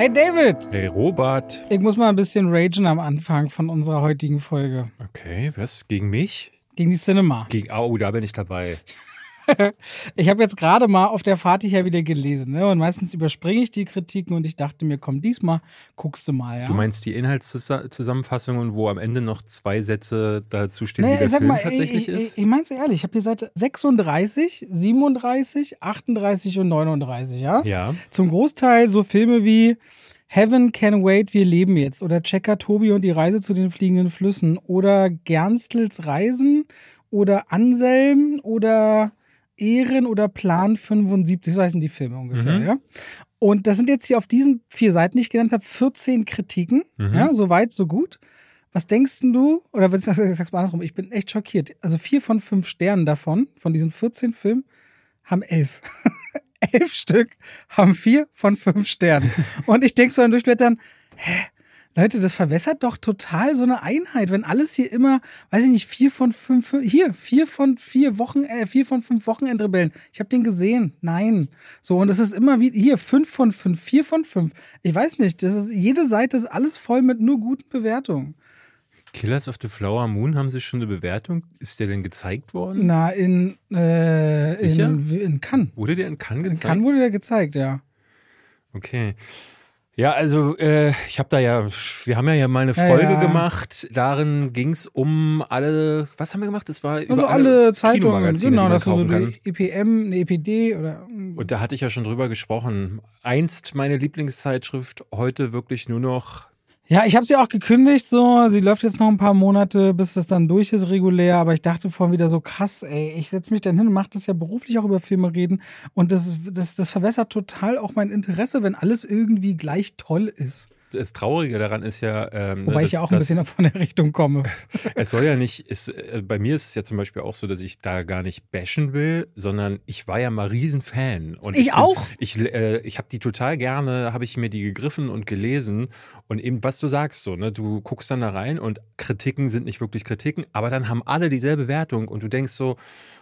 Hey David! Hey Robert. Ich muss mal ein bisschen ragen am Anfang von unserer heutigen Folge. Okay, was? Gegen mich? Gegen die Cinema. Gegen, oh, da bin ich dabei. ich habe jetzt gerade mal auf der Fahrt hierher wieder gelesen. Ne? Und meistens überspringe ich die Kritiken und ich dachte mir, komm, diesmal guckst du mal. Ja? Du meinst die Inhaltszusammenfassungen, wo am Ende noch zwei Sätze dazu stehen, nee, wie der Film mal, tatsächlich ich, ist? Ich, ich mein's ehrlich, ich habe hier Seite 36, 37, 38 und 39, ja? Ja. Zum Großteil so Filme wie Heaven Can Wait, wir leben jetzt oder Checker Tobi und die Reise zu den fliegenden Flüssen oder Gernstels Reisen oder Anselm oder Ehren oder Plan 75, so heißen die Filme ungefähr, Mhm. ja. Und das sind jetzt hier auf diesen vier Seiten, die ich genannt habe, 14 Kritiken, Mhm. ja, so weit, so gut. Was denkst du, oder sagst du mal andersrum, ich bin echt schockiert. Also vier von fünf Sternen davon, von diesen 14 Filmen, haben elf. elf Stück haben vier von fünf Sternen. Und ich denke so beim Durchblättern, hä? Leute, das verwässert doch total so eine Einheit, wenn alles hier immer, weiß ich nicht, vier von fünf, hier, vier von vier Wochen, äh, vier von fünf Wochenendrebellen. Ich habe den gesehen. Nein. So, und es ist immer wie, hier, fünf von fünf, vier von fünf. Ich weiß nicht, das ist, jede Seite ist alles voll mit nur guten Bewertungen. Killers of the Flower Moon, haben sie schon eine Bewertung? Ist der denn gezeigt worden? Na, in, äh, Sicher? in, in Cannes. Wurde der in Cannes In gezeigt? Cannes wurde der gezeigt, ja. Okay. Ja, also äh, ich habe da ja, wir haben ja, ja mal eine Folge ja. gemacht. Darin ging es um alle, was haben wir gemacht? Das war Also über alle Zeitungen, genau, dass du so die EPM, eine EPD oder. Und da hatte ich ja schon drüber gesprochen. Einst meine Lieblingszeitschrift, heute wirklich nur noch. Ja, ich habe sie auch gekündigt, so. Sie läuft jetzt noch ein paar Monate, bis das dann durch ist regulär. Aber ich dachte vorhin wieder so krass, ey. Ich setze mich dann hin und mache das ja beruflich auch über Filme reden. Und das, das, das verwässert total auch mein Interesse, wenn alles irgendwie gleich toll ist. Das Traurige daran ist ja, ähm, Wobei ne, ich ja dass- auch ein dass- bisschen von der Richtung komme. Es soll ja nicht, es, äh, bei mir ist es ja zum Beispiel auch so, dass ich da gar nicht bashen will, sondern ich war ja mal Riesenfan. Und Ich bin- auch. Ich, äh, ich habe die total gerne, habe ich mir die gegriffen und gelesen. Und eben, was du sagst, so, ne, du guckst dann da rein und Kritiken sind nicht wirklich Kritiken, aber dann haben alle dieselbe Wertung und du denkst so,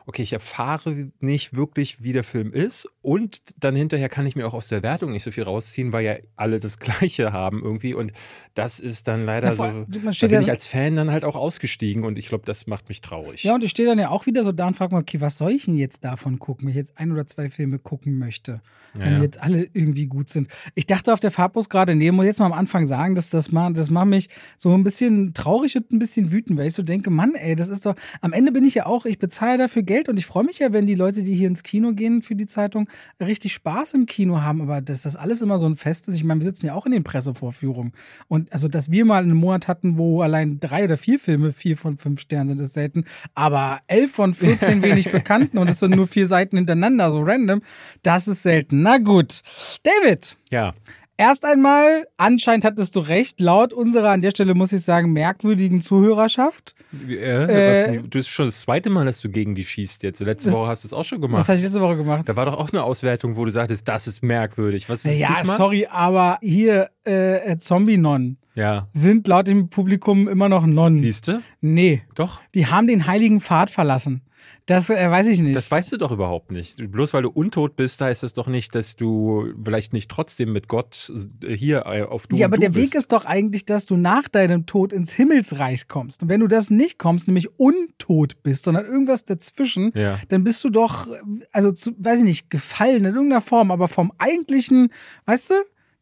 okay, ich erfahre nicht wirklich, wie der Film ist. Und dann hinterher kann ich mir auch aus der Wertung nicht so viel rausziehen, weil ja alle das Gleiche haben irgendwie. Und das ist dann leider Ja, so. Da bin ja- ich als Fan dann halt auch ausgestiegen und ich glaube, das macht mich traurig. Ja, und ich stehe dann ja auch wieder so da und frage mal, okay, was soll ich denn jetzt davon gucken, wenn ich jetzt ein oder zwei Filme gucken möchte, Ja, wenn die ja. jetzt alle irgendwie gut sind. Ich dachte auf der Fahrtbus gerade, nee, muss jetzt mal am Anfang sagen, dass das, ma- das macht mich so ein bisschen traurig und ein bisschen wütend, weil ich so denke, Mann, ey, das ist doch, am Ende bin ich ja auch, ich bezahle dafür Geld und ich freue mich ja, wenn die Leute, die hier ins Kino gehen für die Zeitung, richtig Spaß im Kino haben, aber dass das alles immer so ein Fest ist, ich meine, wir sitzen ja auch in den Pressevorführungen und also, dass wir mal einen Monat hatten, wo allein drei oder vier Filme vier von fünf Sternen sind, ist selten, aber elf von 14 wenig bekannten und es sind nur vier Seiten hintereinander, so random, das ist selten. Na gut. David, Ja. Erst einmal, anscheinend hattest du recht, laut unserer, an der Stelle muss ich sagen, merkwürdigen Zuhörerschaft. Äh, Äh, was, du ist schon das zweite Mal, dass du gegen die schießt jetzt. Letzte Das- Woche hast du es auch schon Was gemacht. habe ich letzte Woche gemacht? Da war doch auch eine Auswertung, wo du sagtest, das ist merkwürdig. Was ist Ja, diesmal? sorry, aber hier äh, Zombie-Nonnen Ja. sind laut dem Publikum immer noch Nonnen. Siehst du? Nee, Doch. die haben den heiligen Pfad verlassen. Das äh, weiß ich nicht. Das weißt du doch überhaupt nicht. Bloß weil du untot bist, heißt das doch nicht, dass du vielleicht nicht trotzdem mit Gott äh, hier äh, auf du ja, aber du der bist. Weg ist doch eigentlich, dass du nach deinem Tod ins Himmelsreich kommst. Und wenn du das nicht kommst, nämlich untot bist, sondern irgendwas dazwischen, Ja. dann bist du doch, also zu, weiß ich nicht, gefallen in irgendeiner Form, aber vom eigentlichen, weißt du,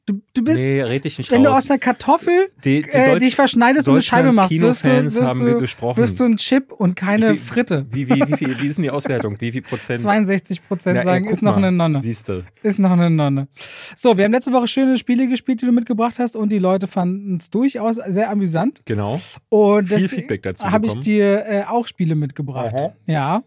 du, du bist, Nee, red dich nicht wenn du raus. aus einer Kartoffel Die- die äh, dich verschneidest und eine Scheibe machst, wirst du, wirst, haben du, gesprochen. wirst du ein Chip und keine Wie Fritte. Wie, wie, wie, viel, wie ist denn die Auswertung? Wie viel Prozent? 62 Prozent sagen, ey, ist noch mal. eine Nonne. Siehst du. Ist noch eine Nonne. So, wir haben letzte Woche schöne Spiele gespielt, die du mitgebracht hast und die Leute fanden es durchaus sehr amüsant. Genau. Und Viel Feedback dazu habe ich dir äh, auch Spiele mitgebracht. Aha. Ja.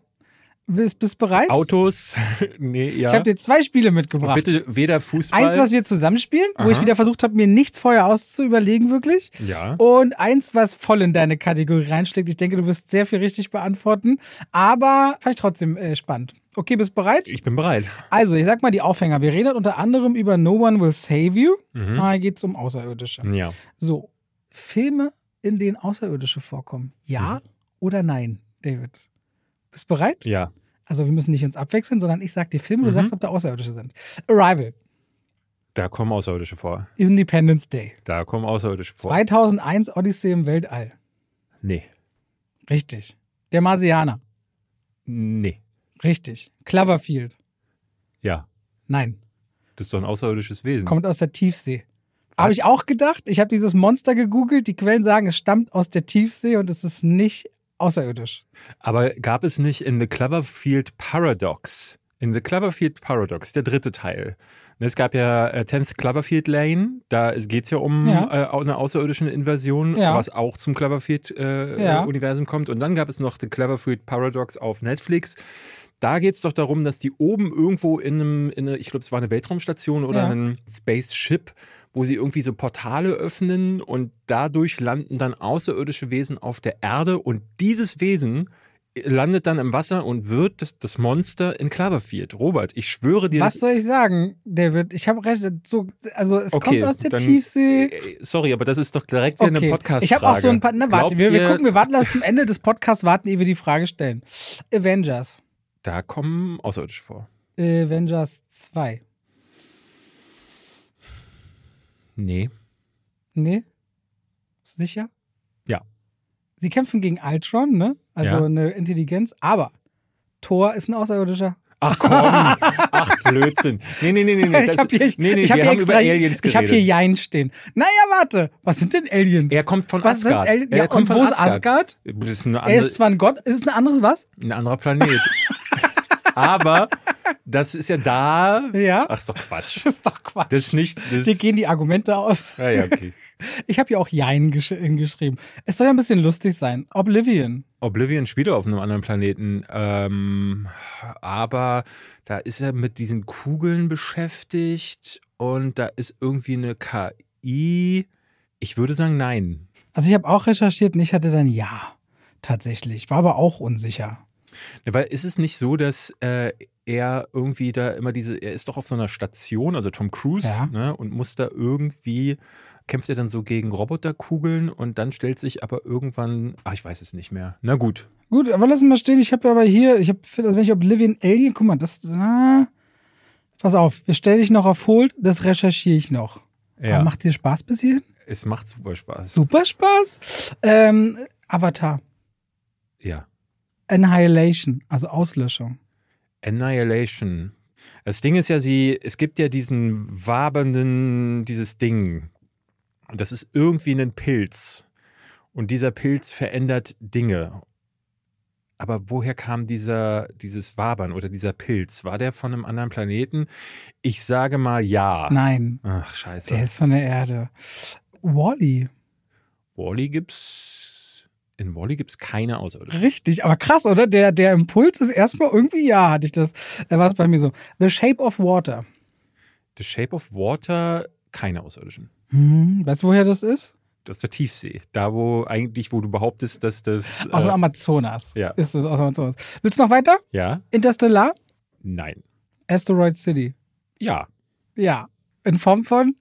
Bist, bist bereit? Autos. nee, ja. Ich habe dir zwei Spiele mitgebracht. Bitte weder Fußball. Eins, was wir zusammenspielen, wo ich Aha. wieder versucht habe, mir nichts vorher auszuüberlegen, wirklich. Ja. Und eins, was voll in deine Kategorie reinsteckt. Ich denke, du wirst sehr viel richtig beantworten, aber vielleicht trotzdem äh, spannend. Okay, bist bereit? Ich bin bereit. Also, ich sag mal die Aufhänger. Wir reden unter anderem über No One Will Save You. Mhm. Da geht es um Außerirdische. Ja. So, Filme, in denen Außerirdische vorkommen. Ja oder nein, David? Bist bereit? Ja. Also, wir müssen nicht uns abwechseln, sondern ich sag dir Filme, du Mhm. sagst, ob da Außerirdische sind. Arrival. Da kommen Außerirdische vor. Independence Day. Da kommen Außerirdische vor. 2001 Odyssee im Weltall. Nee. Richtig. Der Marsianer. Nee. Richtig. Cloverfield. Ja. Nein. Das ist doch ein außerirdisches Wesen. Kommt aus der Tiefsee. Habe ich auch gedacht. Ich habe dieses Monster gegoogelt. Die Quellen sagen, es stammt aus der Tiefsee und es ist nicht außerirdisch. Aber gab es nicht in The Cloverfield Paradox, in The Cloverfield Paradox, der dritte Teil, ne, es gab ja äh, 10th Cloverfield Lane, da geht es ja um Ja. Äh, eine außerirdische Invasion, Ja. was auch zum Cloverfield-Universum äh, Ja. Universum kommt. Und dann gab es noch The Cloverfield Paradox auf Netflix. Da geht es doch darum, dass die oben irgendwo in einem, in eine, ich glaube, es war eine Weltraumstation oder ein Spaceship, wo sie irgendwie so Portale öffnen und dadurch landen dann außerirdische Wesen auf der Erde und dieses Wesen landet dann im Wasser und wird das, das Monster in Cloverfield. Robert, ich schwöre dir. Was soll ich sagen, David? Ich habe recht. So, also es Okay, kommt aus der dann- Tiefsee. Äh, Sorry, aber das ist doch direkt wieder eine Okay. podcast Ich habe auch so ein paar. Na, warte, wir, wir gucken, wir warten bis zum Ende des Podcasts, warten, ehe wir die Frage stellen. Avengers. Da kommen Außerirdische vor. Avengers 2. Nee. Nee? Sicher? Ja. Sie kämpfen gegen Ultron, ne? Also Ja. eine Intelligenz, aber Thor ist ein Außerirdischer. Ach komm. Ach Blödsinn. Nee, nee, nee, nee. nee. ich das- habe hier, nee, nee, ich hab hier extra, über Aliens Ich habe hier geredet. Jein stehen. Naja, warte. Was sind denn Aliens? Er kommt von was Asgard. Sind Aliens? er Ja, kommt und von wo ist Asgard? Das ist, eine Er andere, ist zwar ein Gott, ist es ein anderes was? ein anderer Planet. Aber das ist ja da. Ja. Ach, ist doch Quatsch. Das ist doch Quatsch. Das ist nicht. Das, Dir gehen die Argumente aus. ja, ja, okay. Ich habe hier auch Jein gesch geschrieben. Es soll ja ein bisschen lustig sein. Oblivion. Oblivion spielt auf einem anderen Planeten. Ähm, aber da ist er mit diesen Kugeln beschäftigt und da ist irgendwie eine KI. Ich würde sagen, nein. Also ich habe auch recherchiert und ich hatte dann ja. Tatsächlich. War aber auch unsicher. Ne, Weil ist es nicht so, dass äh, er irgendwie da immer diese, er ist doch auf so einer Station, also Tom Cruise, Ja. ne, und muss da irgendwie, kämpft er dann so gegen Roboterkugeln und dann stellt sich aber irgendwann, ach, ich weiß es nicht mehr. Na gut. Gut, aber lassen wir stehen. Ich habe ja aber hier, ich habe, also wenn ich Oblivion Alien, guck mal, das, na, pass auf, wir stellen dich noch auf Hold, das recherchiere ich noch. Ja, macht dir Spaß bis hierhin? es macht super Spaß. Super Spaß. Ähm, Avatar. Ja. Annihilation, also Auslöschung. Annihilation. Das Ding ist ja, sie, es gibt ja diesen wabernden, dieses Ding. Und das ist irgendwie ein Pilz. Und dieser Pilz verändert Dinge. Aber woher kam dieser, dieses Wabern oder dieser Pilz? War der von einem anderen Planeten? Ich sage mal ja. Nein, Ach, scheiße. der ist von der Erde. Wally. Wally gibt's. In Wally gibt's keine Außerirdischen. Richtig, aber krass, oder? Der, der Impuls ist erstmal irgendwie, ja, hatte ich das. Da war es bei mir so. The Shape of Water. The Shape of Water, keine Außerirdischen. Hm, weißt du, woher das ist? Aus der Tiefsee. Da, wo eigentlich, wo du behauptest, dass das. Aus dem äh, Amazonas. ja. Ist das aus Amazonas. Willst du noch weiter? ja? Interstellar? Nein. Asteroid City. Ja. Ja. In Form von?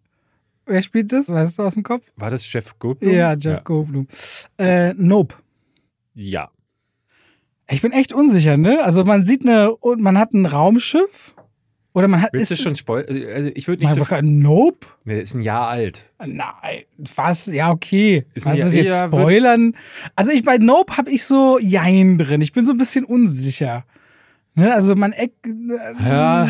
Wer spielt das? Weißt du aus dem Kopf? War das Jeff Goldblum? Ja, Jeff Goldblum. Äh, nope. Ja. Ich bin echt unsicher, ne? Also man sieht eine, und man hat ein Raumschiff oder man hat. Willst du ist- schon spoilern? Also ich würde nicht so nope. Nee, ist ein Jahr alt. Nein, was? Ja, okay. Ist was ist jetzt ja, Spoilern? Also ich bei Nope habe ich so Jein drin. Ich bin so ein bisschen unsicher. Ne? Also man eck, Ja,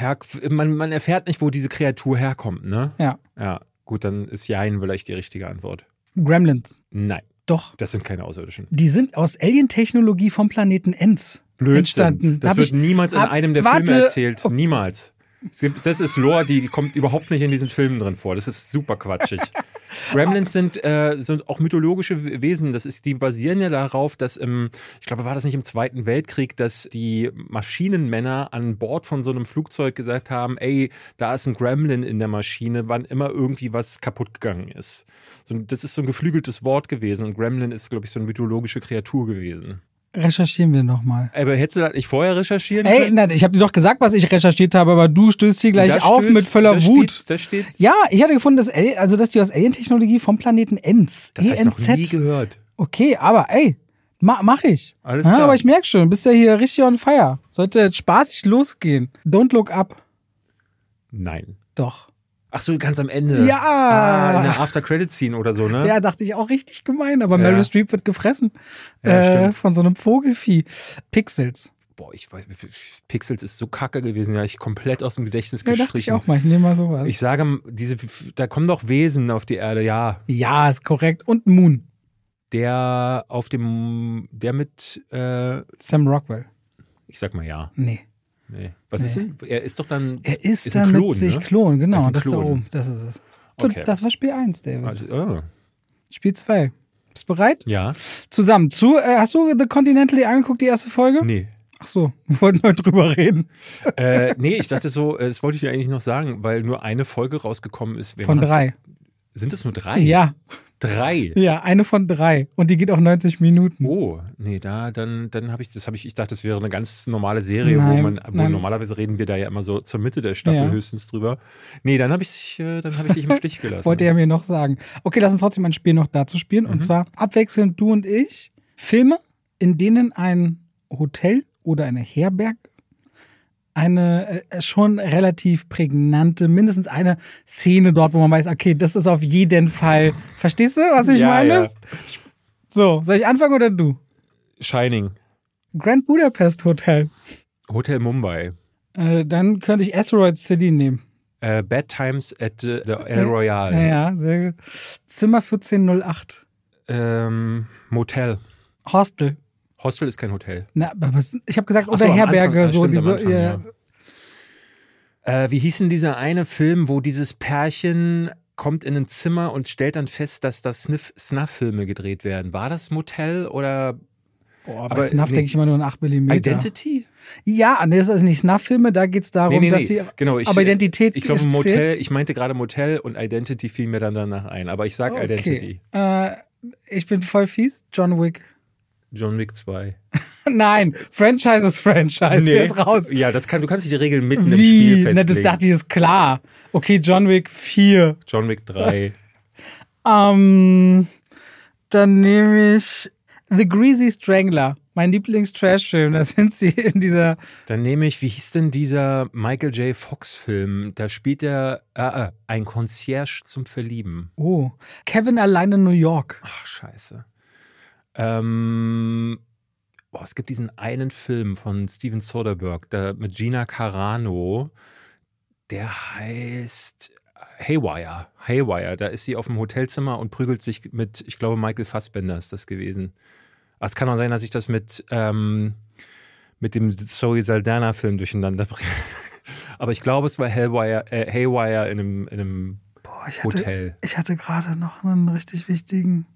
ja man, man erfährt nicht, wo diese Kreatur herkommt, ne? ja. Ja. Gut, dann ist Jein vielleicht die richtige Antwort. Gremlins. Nein, Doch. das sind keine Außerirdischen. Die sind aus Alien-Technologie vom Planeten Enz entstanden. Das Hab wird ich- niemals in hab- einem der warte. Filme erzählt. Niemals. Das ist Lore, die kommt überhaupt nicht in diesen Filmen drin vor. Das ist super quatschig. Gremlins sind, äh, sind auch mythologische Wesen. Das ist, die basieren ja darauf, dass im, ich glaube, war das nicht im Zweiten Weltkrieg, dass die Maschinenmänner an Bord von so einem Flugzeug gesagt haben, ey, da ist ein Gremlin in der Maschine, wann immer irgendwie was kaputt gegangen ist. So, das ist so ein geflügeltes Wort gewesen und Gremlin ist, glaube ich, so eine mythologische Kreatur gewesen. Recherchieren wir nochmal. Aber hättest du das nicht vorher recherchieren Ey, können? nein, ich habe dir doch gesagt, was ich recherchiert habe, aber du stößt hier gleich Da auf stößt- mit voller da Wut. Steht, da steht, Ja, ich hatte gefunden, dass, Al- also, dass die aus Alien-Technologie vom Planeten Enz. das habe ich noch nie ENZ. gehört. Okay, aber ey, ma, mach ich. Alles Ja, klar. aber ich merke schon, bist ja hier richtig on fire. Sollte jetzt spaßig losgehen. Don't look up. Nein. Doch. Ach so, ganz am Ende. Ja. Ah, in der After-Credit-Scene oder so, ne? Ja, dachte ich auch richtig gemein, aber Ja. Meryl Streep wird gefressen Ja, äh, von so einem Vogelvieh. Pixels. Boah, ich weiß, Pixels ist so kacke gewesen, ja, ich komplett aus dem Gedächtnis Ja, dachte ich gestrichen. auch mal. Ich nehme mal sowas. Ich sage, diese, da kommen doch Wesen auf die Erde, ja. ja, ist korrekt. Und Moon. Der auf dem, der mit, äh, Sam Rockwell. ich sag mal ja. Nee. Nee. Was Nee. ist denn? Er ist doch dann. Er ist, ein dann Klon, mit sich ne? Klon, ist genau. ein Das da Klon. oben. Das ist es. Okay. Das war Spiel 1, David. Also, oh. Spiel 2. Bist du bereit? Ja. Zusammen. Zu, äh, hast du The Continental angeguckt, die erste Folge? Nee. Ach so, wir wollten heute drüber reden. äh, nee, ich dachte so, äh, das wollte ich dir eigentlich noch sagen, weil nur eine Folge rausgekommen ist. Von das? drei. Sind es nur drei? Ja, Drei. ja, eine von drei. Und die geht auch 90 Minuten. Oh, nee, da, dann, dann habe ich, das habe ich, ich dachte, das wäre eine ganz normale Serie, wo Nein, man, wo nein. normalerweise reden wir da ja immer so zur Mitte der Staffel Ja. höchstens drüber. Nee, dann habe ich, äh, dann habe ich dich im Stich gelassen. Wollte er mir noch sagen. Okay, lass uns trotzdem ein Spiel noch dazu spielen. Und Mhm. zwar abwechselnd du und ich. Filme, in denen ein Hotel oder eine Herberge eine äh, schon relativ prägnante, mindestens eine Szene dort, wo man weiß, okay, das ist auf jeden Fall. Verstehst du, was ich ja, meine? Ja. So, soll ich anfangen oder du? Shining. Grand Budapest Hotel. Hotel Mumbai. Äh, dann könnte ich Asteroid City nehmen. Äh, Bad Times at the, the El Royale. Ja, ja, sehr gut. Zimmer 1408. Ähm, Motel. Hostel. Hostel ist kein Hotel. Na, aber ich habe gesagt, oder so, Herberge, Anfang, so stimmt, diese. Anfang, ja. ja. Äh, wie hieß denn dieser eine Film, wo dieses Pärchen kommt in ein Zimmer und stellt dann fest, dass da Snuff-Filme gedreht werden? War das Motel oder Boah, Aber, bei Snuff nee. denke ich immer nur an 8 mm. Identity? Ja, das ist nicht Snuff-Filme, da geht es darum, Nee, nee, dass sie. Genau, ich, aber Identität Ich glaube Motel, ich meinte gerade Motel und Identity fiel mir dann danach ein. Aber ich sag Identity. Äh, ich bin voll fies. John Wick. John Wick 2. Nein, Franchise ist Franchise. Der ist raus. Ja, das kann, du kannst nicht die Regeln mitten im Spiel Wie? festlegen. Na, das dachte ich, ist klar. Okay, John Wick 4. John Wick 3. Ähm, dann nehme ich The Greasy Strangler. Mein Lieblings-Trash-Film. Da sind sie in dieser. Dann nehme ich, wie hieß denn dieser Michael J. Fox-Film? Da spielt er äh, äh, ein Concierge zum Verlieben. Oh, Kevin allein in New York. Ach, scheiße. Ähm, boah, es gibt diesen einen Film von Steven Soderbergh da, mit Gina Carano. Der heißt Haywire. Haywire. Da ist sie auf dem Hotelzimmer und prügelt sich mit, ich glaube, Michael Fassbender ist das gewesen. Aber es kann auch sein, dass ich das mit, ähm, mit dem Zoe Saldana-Film durcheinander bringe. Aber ich glaube, es war Haywire, äh, Haywire in einem, in einem Boah, ich hatte, Hotel. ich hatte gerade noch einen richtig wichtigen.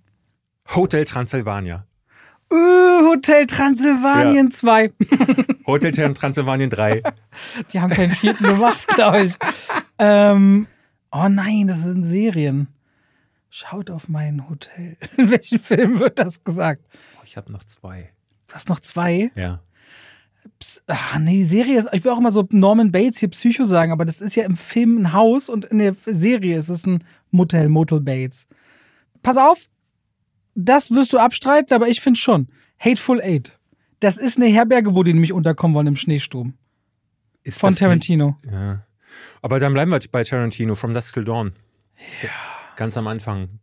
Hotel Transylvania. Uh, Hotel Transylvanien 2. Hotel Transylvanien 3. Die haben keinen vierten gemacht, glaube ich. Ähm, oh nein, das sind Serien. Schaut auf mein Hotel. In welchem Film wird das gesagt? Oh, ich habe noch zwei. Du hast noch zwei. Ja. Pss, ah, nee, die Serie ist, ich will auch immer so Norman Bates hier Psycho sagen, aber das ist ja im Film ein Haus und in der Serie ist es ein Motel, Motel Bates. Pass auf, das wirst du abstreiten, aber ich finde schon. Hateful Eight. Das ist eine Herberge, wo die nämlich unterkommen wollen im Schneesturm. Ist Von Tarantino. Nicht, ja. Aber dann bleiben wir bei Tarantino, From Dusk Till Dawn. Ja. Ganz am Anfang.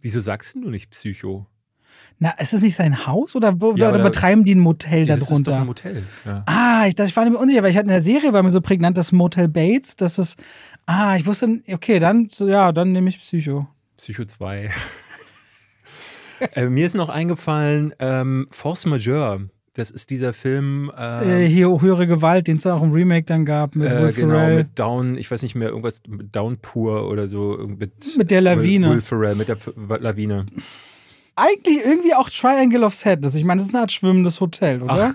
Wieso sagst du nicht Psycho? Na, ist das nicht sein Haus oder, Ja, oder betreiben die ein Motel Ja, da das ist doch drunter? ein Motel. Ja. Ah, ich, das, ich war mir unsicher, weil ich hatte in der Serie war mir so prägnant das Motel Bates, dass das. Ah, ich wusste, okay, dann, ja, dann nehme ich Psycho. Psycho 2. äh, mir ist noch eingefallen, ähm, Force Majeure. Das ist dieser Film. Äh, Äh, hier höhere Gewalt, den es auch im Remake dann gab mit äh, Will genau, Ferrell. mit Down, ich weiß nicht mehr, irgendwas mit Downpour oder so. Mit, Mit der Lawine. Will, Will Ferrell, mit der F Lawine. Eigentlich irgendwie auch Triangle of Sadness. Ich meine, das ist eine Art schwimmendes Hotel, oder? Ach,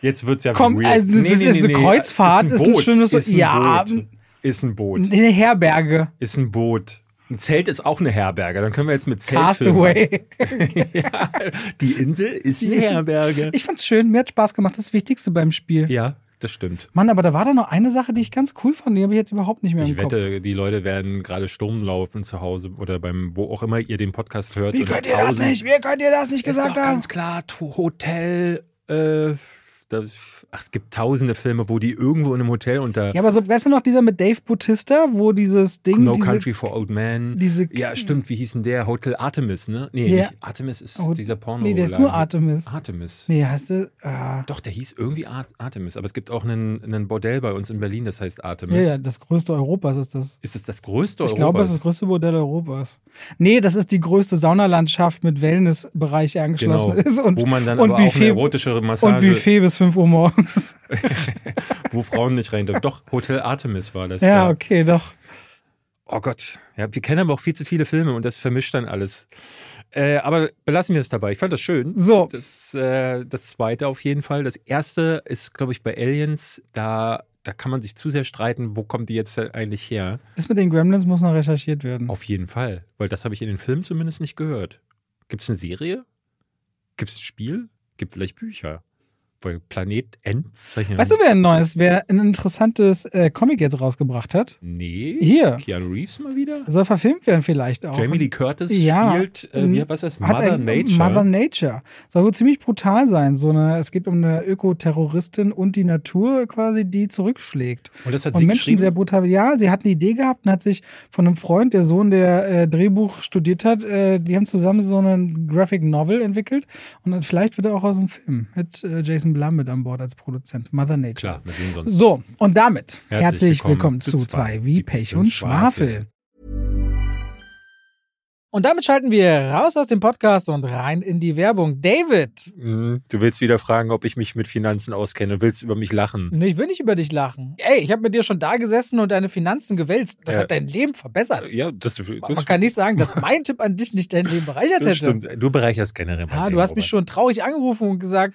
jetzt wird's ja Komm, weird. also das ist eine Kreuzfahrt, ist ein schönes- ist ein ja, Boot. Ist ein Boot. Eine Herberge. Ist ein Boot. Ein Zelt ist auch eine Herberge. Dann können wir jetzt mit Zelt. Castaway. ja, die Insel ist eine Herberge. Ich fand's schön, mir hat Spaß gemacht. Das Wichtigste beim Spiel. Ja, das stimmt. Mann, aber da war doch noch eine Sache, die ich ganz cool fand. Die habe ich jetzt überhaupt nicht mehr im Ich Kopf. wette, die Leute werden gerade Sturm laufen zu Hause oder beim, wo auch immer ihr den Podcast hört. Wie könnt ihr das nicht? Wie könnt ihr das nicht Ist gesagt doch haben? ganz klar, Hotel, äh, Das, ach, es gibt tausende Filme, wo die irgendwo in einem Hotel unter Ja, aber so, weißt du noch, dieser mit Dave Bautista, wo dieses Ding. No diese, Country for Old Men. diese- ja, stimmt. Wie hieß denn der? Hotel Artemis, ne? Nee, Ja. nicht Artemis ist Oh, dieser Porno. Nee, der ist nur Artemis. Artemis. Nee, heißt du. Ah. Doch, der hieß irgendwie Ar Artemis. Aber es gibt auch einen, einen Bordell bei uns in Berlin, das heißt Ja, Artemis. ja, das größte Europas ist das. Ist es das größte Ich Europas? glaube, es ist das größte Bordell Europas. Nee, das ist die größte Saunalandschaft mit Wellnessbereich angeschlossen Genau. ist und, wo man dann und aber auch eine Buffet- erotische und Massage, Buffet bis 5 Uhr morgens. wo Frauen nicht rein dürfen. Doch, Hotel Artemis war das. Ja, okay, doch. Oh Gott. Ja, wir kennen aber auch viel zu viele Filme und das vermischt dann alles. Äh, aber belassen wir es dabei. Ich fand das schön. So, Das, äh, das zweite auf jeden Fall. Das erste ist, glaube ich, bei Aliens. Da, da kann man sich zu sehr streiten, wo kommt die jetzt eigentlich her. das mit den Gremlins muss noch recherchiert werden. Auf jeden Fall. Weil das habe ich in den Filmen zumindest nicht gehört. Gibt es eine Serie? Gibt es ein Spiel? Gibt vielleicht Bücher? Planet Endzeichen. Weißt du, wer ein neues, wer ein interessantes äh, Comic jetzt rausgebracht hat? Nee. Hier. Keanu Reeves mal wieder? Soll verfilmt werden vielleicht auch. Jamie Lee Curtis Ja. spielt, äh, wie, was heißt Hat Mother Nature? Mother Nature. Soll wohl ziemlich brutal sein. So eine, es geht um eine Ökoterroristin und die Natur quasi, die zurückschlägt. und das hat Und sie Menschen sehr brutal. Ja, sie hat eine Idee gehabt und hat sich von einem Freund, der Sohn, der äh, Drehbuch studiert hat, äh, die haben zusammen so einen Graphic Novel entwickelt. Und vielleicht wird er auch aus dem Film mit äh, Blum mit an Bord als Produzent. Mother Nature. Klar, wir sehen sonst. So, und damit Herzlich herzlich, willkommen willkommen, zu zwei zwei wie Pech und Schwafel. Schwafel. Und damit schalten wir raus aus dem Podcast und rein in die Werbung. David, Mhm. Du willst wieder fragen, ob ich mich mit Finanzen auskenne und willst über mich lachen. nee, ich will nicht über dich lachen. Ey, ich habe mit dir schon da gesessen und deine Finanzen gewälzt. Das Ja. hat dein Leben verbessert. Ja, das, das, Man kann nicht sagen, dass mein Tipp an dich nicht dein Leben bereichert das hätte. stimmt. Du bereicherst generell mein Ja, Leben, du hast mich Robert. schon traurig angerufen und gesagt,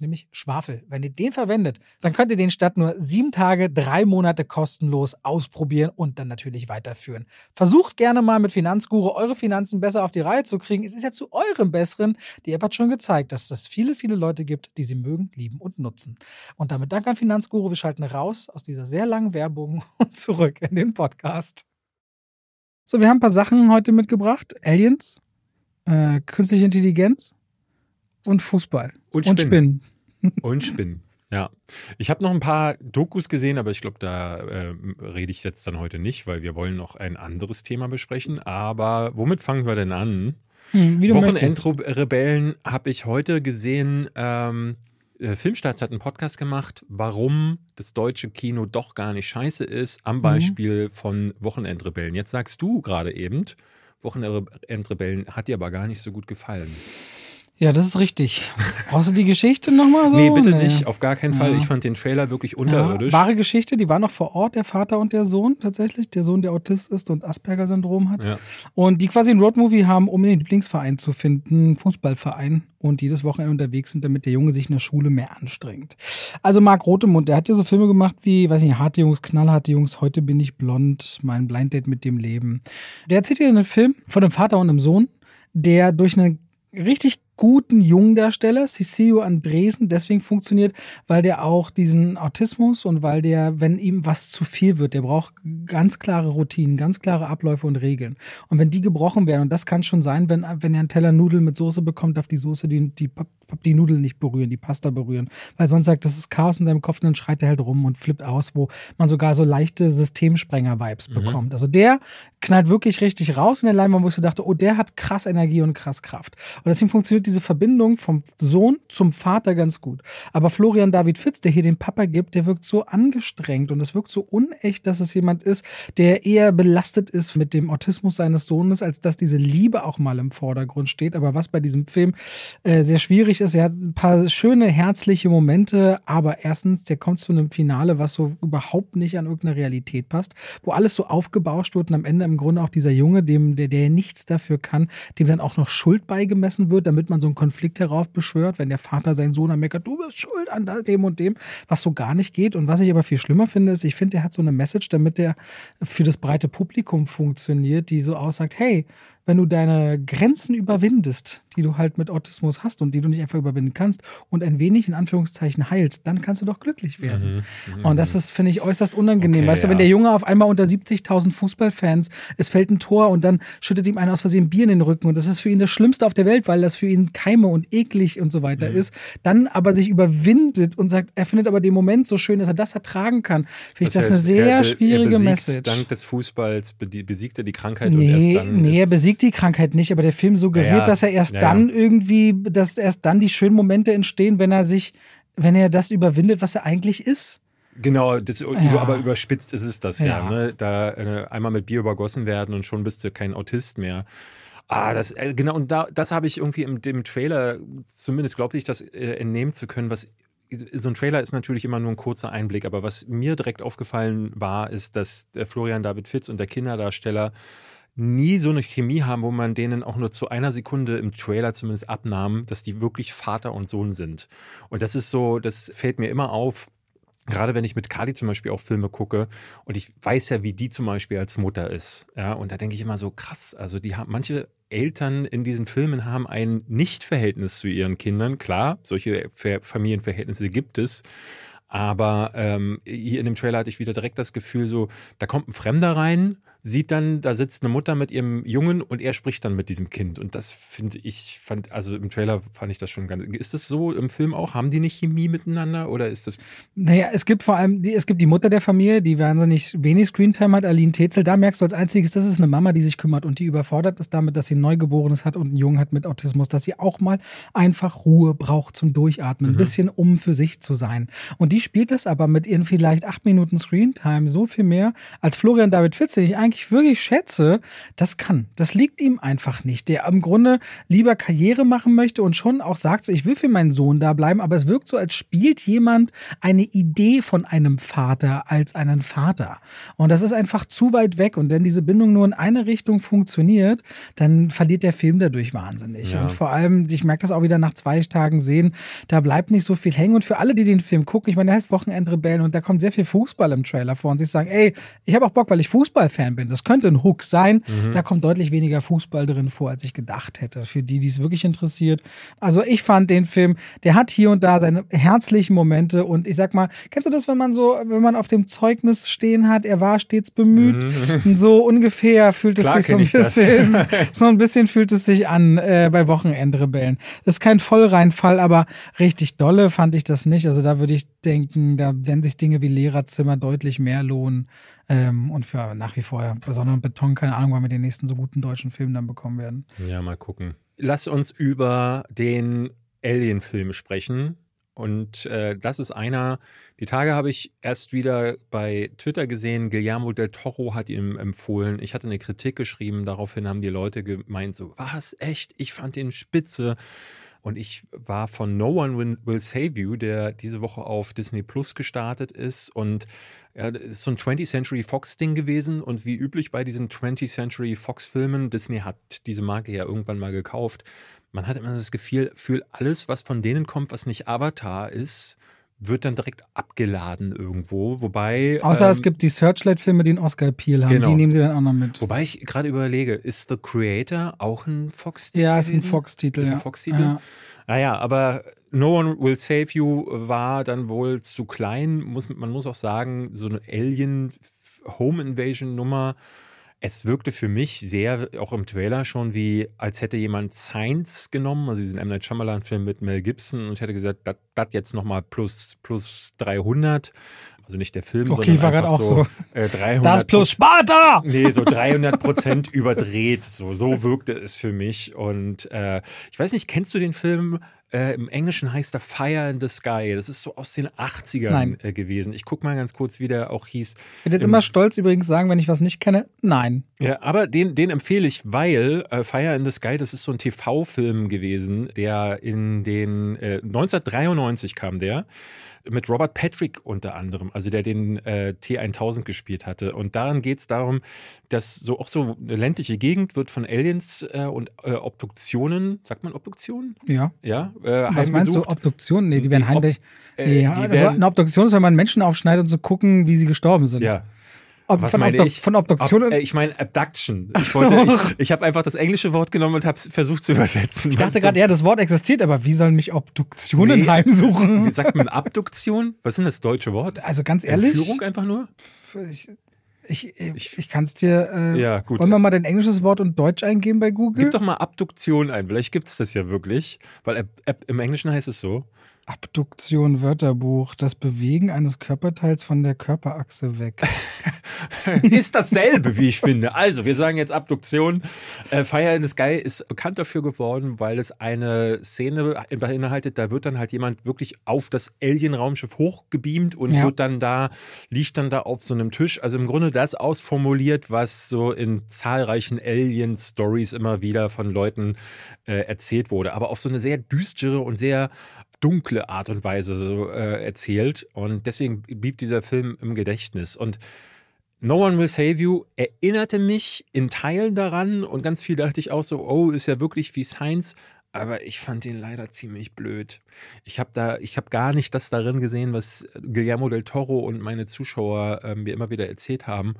nämlich Schwafel. Wenn ihr den verwendet, dann könnt ihr den statt nur sieben Tage, drei Monate kostenlos ausprobieren und dann natürlich weiterführen. Versucht gerne mal mit Finanzguru eure Finanzen besser auf die Reihe zu kriegen. Es ist ja zu eurem Besseren. Die App hat schon gezeigt, dass es viele, viele Leute gibt, die sie mögen, lieben und nutzen. Und damit danke an Finanzguru. Wir schalten raus aus dieser sehr langen Werbung und zurück in den Podcast. So, wir haben ein paar Sachen heute mitgebracht. Aliens, äh, künstliche Intelligenz und Fußball. Und Und Spinnen. Und Spinnen. Ja. Ich habe noch ein paar Dokus gesehen, aber ich glaube, da äh, rede ich jetzt dann heute nicht, weil wir wollen noch ein anderes Thema besprechen. Aber womit fangen wir denn an? Hm. Wochenendrebellen habe ich heute gesehen. Ähm, äh, Filmstarts hat einen Podcast gemacht, warum das deutsche Kino doch gar nicht scheiße ist, Mhm. am Beispiel von Wochenendrebellen. Jetzt sagst du gerade eben, Wochenendrebellen hat dir aber gar nicht so gut gefallen. Ja, das ist richtig. Brauchst du die Geschichte nochmal so? nee, bitte nicht, auf gar keinen Fall. Ja. Ich fand den Trailer wirklich Ja, unterirdisch. wahre Geschichte, die war noch vor Ort, der Vater und der Sohn tatsächlich. Der Sohn, der Autist ist und Asperger-Syndrom hat. Ja. Und die quasi einen Roadmovie haben, um den Lieblingsverein zu finden, Fußballverein. Und jedes Wochenende unterwegs sind, damit der Junge sich in der Schule mehr anstrengt. Also Marc Rotemund, der hat ja so Filme gemacht wie, weiß nicht, Harte Jungs, Knallharte Jungs, Heute bin ich blond, mein Blind Date mit dem Leben. Der erzählt hier einen Film von einem Vater und einem Sohn, der durch einen richtig guten Jungdarsteller, Ciccio Andresen, deswegen funktioniert, weil der auch diesen Autismus und weil der, wenn ihm was zu viel wird, der braucht ganz klare Routinen, ganz klare Abläufe und Regeln. Und wenn die gebrochen werden, und das kann schon sein, wenn, wenn er einen Teller Nudeln mit Soße bekommt, darf die Soße die, die hab die Nudeln nicht berühren, die Pasta berühren. Weil sonst sagt, das ist Chaos in seinem Kopf und dann schreit er halt rum und flippt aus, wo man sogar so leichte Systemsprenger-Vibes Mhm. bekommt. Also der knallt wirklich richtig raus in der Leinwand, wo ich so dachte, oh, der hat krass Energie und krass Kraft. Und deswegen funktioniert diese Verbindung vom Sohn zum Vater ganz gut. Aber Florian David Fitz, der hier den Papa gibt, der wirkt so angestrengt und es wirkt so unecht, dass es jemand ist, der eher belastet ist mit dem Autismus seines Sohnes, als dass diese Liebe auch mal im Vordergrund steht. Aber was bei diesem Film äh, sehr schwierig ist, er hat ein paar schöne, herzliche Momente, aber erstens, der kommt zu einem Finale, was so überhaupt nicht an irgendeine Realität passt, wo alles so aufgebauscht wird und am Ende im Grunde auch dieser Junge, dem, der, der nichts dafür kann, dem dann auch noch Schuld beigemessen wird, damit man so einen Konflikt heraufbeschwört, wenn der Vater seinen Sohn dann meckert, du bist schuld an dem und dem, was so gar nicht geht. Und was ich aber viel schlimmer finde, ist, ich finde, der hat so eine Message, damit der für das breite Publikum funktioniert, die so aussagt, hey, wenn du deine Grenzen überwindest, die du halt mit Autismus hast und die du nicht einfach überwinden kannst und ein wenig in Anführungszeichen heilst, dann kannst du doch glücklich werden. Mhm. Und das ist, finde ich, äußerst unangenehm. Okay, weißt du, wenn der Junge auf einmal unter 70.000 Fußballfans, es fällt ein Tor und dann schüttet ihm einer aus Versehen Bier in den Rücken und das ist für ihn das Schlimmste auf der Welt, weil das für ihn keime und eklig und so weiter Mhm. ist, dann aber sich überwindet und sagt, er findet aber den Moment so schön, dass er das ertragen kann, finde ich das eine heißt, sehr er, schwierige er besiegt, Message. Dank des Fußballs be- besiegt er die Krankheit und Nee, erst dann. nee, er ist- die Krankheit nicht, aber der Film suggeriert, Ja, dass er erst Ja, dann irgendwie, dass erst dann die schönen Momente entstehen, wenn er sich, wenn er das überwindet, was er eigentlich ist. Genau, das, aber überspitzt ist es das ja. Ja. ne? Da äh, einmal mit Bier übergossen werden und schon bist du kein Autist mehr. Ah, das, äh, genau, und da, das habe ich irgendwie im dem Trailer, zumindest glaube ich, das äh, entnehmen zu können, was so ein Trailer ist natürlich immer nur ein kurzer Einblick, aber was mir direkt aufgefallen war, ist, dass der Florian David Fitz und der Kinderdarsteller nie so eine Chemie haben, wo man denen auch nur zu einer Sekunde im Trailer zumindest abnahm, dass die wirklich Vater und Sohn sind. Und das ist so, das fällt mir immer auf, Gerade wenn ich mit Kali zum Beispiel auch Filme gucke und ich weiß ja, wie die zum Beispiel als Mutter ist. Ja, und da denke ich immer so krass. Also die haben manche Eltern in diesen Filmen haben ein Nicht-Verhältnis zu ihren Kindern. Klar, solche Ver Familienverhältnisse gibt es. Aber ähm, hier in dem Trailer hatte ich wieder direkt das Gefühl, so, da kommt ein Fremder rein, sieht dann, da sitzt eine Mutter mit ihrem Jungen und er spricht dann mit diesem Kind. Und das finde ich, fand, also im Trailer fand ich das schon ganz. Ist das so im Film auch? Haben die nicht Chemie miteinander oder ist das Naja, es gibt vor allem, die, es gibt die Mutter der Familie, die wahnsinnig wenig Screentime hat, Aline Tetzel. Da merkst du als einziges, das ist eine Mama, die sich kümmert und die überfordert ist damit, dass sie ein Neugeborenes hat und einen Jungen hat mit Autismus, dass sie auch mal einfach Ruhe braucht zum Durchatmen, ein bisschen um für sich zu sein. Und die spielt das aber mit ihren vielleicht acht Minuten Screentime so viel mehr, als Florian David Fitz, den ich eigentlich wirklich schätze, das kann. Das liegt ihm einfach nicht. Der im Grunde lieber Karriere machen möchte und schon auch sagt, so, ich will für meinen Sohn da bleiben, aber es wirkt so, als spielt jemand eine Idee von einem Vater als einen Vater. Und das ist einfach zu weit weg. Und wenn diese Bindung nur in eine Richtung funktioniert, dann verliert der Film dadurch wahnsinnig. Ja. Und vor allem, ich merke das auch wieder nach zwei Tagen sehen, da bleibt nicht so viel hängen. Und für alle, die den Film gucken, ich meine, der heißt Wochenendrebellen und da kommt sehr viel Fußball im Trailer vor und sich sagen, ey, ich habe auch Bock, weil ich Fußballfan bin. Das könnte ein Hook sein. Da kommt deutlich weniger Fußball drin vor, als ich gedacht hätte. Für die, die es wirklich interessiert. Also ich fand den Film, der hat hier und da seine herzlichen Momente und ich sag mal, kennst du das, wenn man so, wenn man auf dem Zeugnis stehen hat, er war stets bemüht, so ungefähr fühlt es Klar sich so ein bisschen, so ein bisschen fühlt es sich an äh, bei Wochenendrebellen. Das ist kein Vollreinfall, aber richtig dolle fand ich das nicht. Also da würde ich denken, da werden sich Dinge wie Lehrerzimmer deutlich mehr lohnen. Ähm, und für nach wie vor besonderen Beton, keine Ahnung, wann wir den nächsten so guten deutschen Film dann bekommen werden. Ja, mal gucken. Lass uns über den Alien-Film sprechen. Und äh, das ist einer, die Tage habe ich erst wieder bei Twitter gesehen, Guillermo del Toro hat ihm empfohlen. Ich hatte eine Kritik geschrieben, daraufhin haben die Leute gemeint, so, was, echt? Ich fand den spitze. Und ich war von No One Will- Save You, der diese Woche auf Disney Plus gestartet ist. Und ja, das ist so ein 20th Century Fox-Ding gewesen. Und wie üblich bei diesen 20th Century Fox-Filmen, Disney hat diese Marke ja irgendwann mal gekauft. Man hat immer das Gefühl, alles, was von denen kommt, was nicht Avatar ist, wird dann direkt abgeladen irgendwo. Wobei. Außer ähm, es gibt die Searchlight-Filme, die einen Oscar-Appeal haben. Genau. Die nehmen sie dann auch noch mit. Wobei ich gerade überlege, ist The Creator auch ein Fox-Titel? Ja, ist ein? Fox-Titel. Ist ein ja. Fox-Titel? Ja. Naja, aber No One Will Save You war dann wohl zu klein. Muss, man muss auch sagen, so eine Alien Home Invasion Nummer es wirkte für mich sehr, auch im Trailer schon, wie als hätte jemand Science genommen, also diesen M. Night Shyamalan-Film mit Mel Gibson und hätte gesagt, das jetzt nochmal plus, plus 300. Also nicht der Film, Okay, sondern war einfach auch so, so. Äh, 300 Das plus Sparta! Nee, so 300 Prozent überdreht. So, so wirkte es für mich. Und äh, ich weiß nicht, kennst du den Film? Äh, Im Englischen heißt er Fire in the Sky. Das ist so aus den 80ern Nein. äh, gewesen. Ich guck mal ganz kurz, wie der auch hieß. Ich würde jetzt Im- immer stolz übrigens sagen, wenn ich was nicht kenne, nein. Ja, aber den, den empfehle ich, weil äh, Fire in the Sky, das ist so ein TV-Film gewesen, der in den äh, 1993 kam der mit Robert Patrick unter anderem, also der den äh, T1000 gespielt hatte. Und darin geht es darum, dass so auch so eine ländliche Gegend wird von Aliens äh, und äh, Obduktionen, sagt man Obduktionen? Ja. Ja, äh, Was meinst du? heimgesucht. Obduktion? Nee, die werden Ob- heimlich. äh, Nee, ja, die also werden- eine Obduktion ist, wenn man Menschen aufschneidet und zu gucken, wie sie gestorben sind. Ja, Ob, Was von, meine Obduk ich? von Obduktion. Ob, äh, ich meine Abduction. Ich, wollte, ich, ich habe einfach das englische Wort genommen und habe es versucht zu übersetzen. ich dachte gerade, ja, das Wort existiert, aber wie sollen mich Obduktionen Nee. heimsuchen? Wie sagt man Abduktion? Was ist denn das deutsche Wort? Also ganz ehrlich, Entführung einfach nur? ich, ich, ich, ich kann es dir. Äh, Ja, gut. Wollen wir mal dein englisches Wort und Deutsch eingeben bei Google? Gib doch mal Abduktion ein. Vielleicht gibt es das ja wirklich. Weil ab, ab, im Englischen heißt es so. Abduktion, Wörterbuch. Das Bewegen eines Körperteils von der Körperachse weg. ist dasselbe, wie ich finde. Also, wir sagen jetzt Abduktion. Äh, Fire in the Sky ist bekannt dafür geworden, weil es eine Szene beinhaltet, da wird dann halt jemand wirklich auf das Alien-Raumschiff hochgebeamt und Ja. wird dann da, liegt dann da auf so einem Tisch. Also im Grunde das ausformuliert, was so in zahlreichen Alien-Stories immer wieder von Leuten äh, erzählt wurde. Aber auf so eine sehr düstere und sehr dunkle Art und Weise so, äh, erzählt. Und deswegen blieb dieser Film im Gedächtnis. Und No One Will Save You erinnerte mich in Teilen daran und ganz viel dachte ich auch so, oh, ist ja wirklich wie Science. Aber ich fand ihn leider ziemlich blöd. Ich habe da, ich habe gar nicht das darin gesehen, was Guillermo del Toro und meine Zuschauer ähm, mir immer wieder erzählt haben.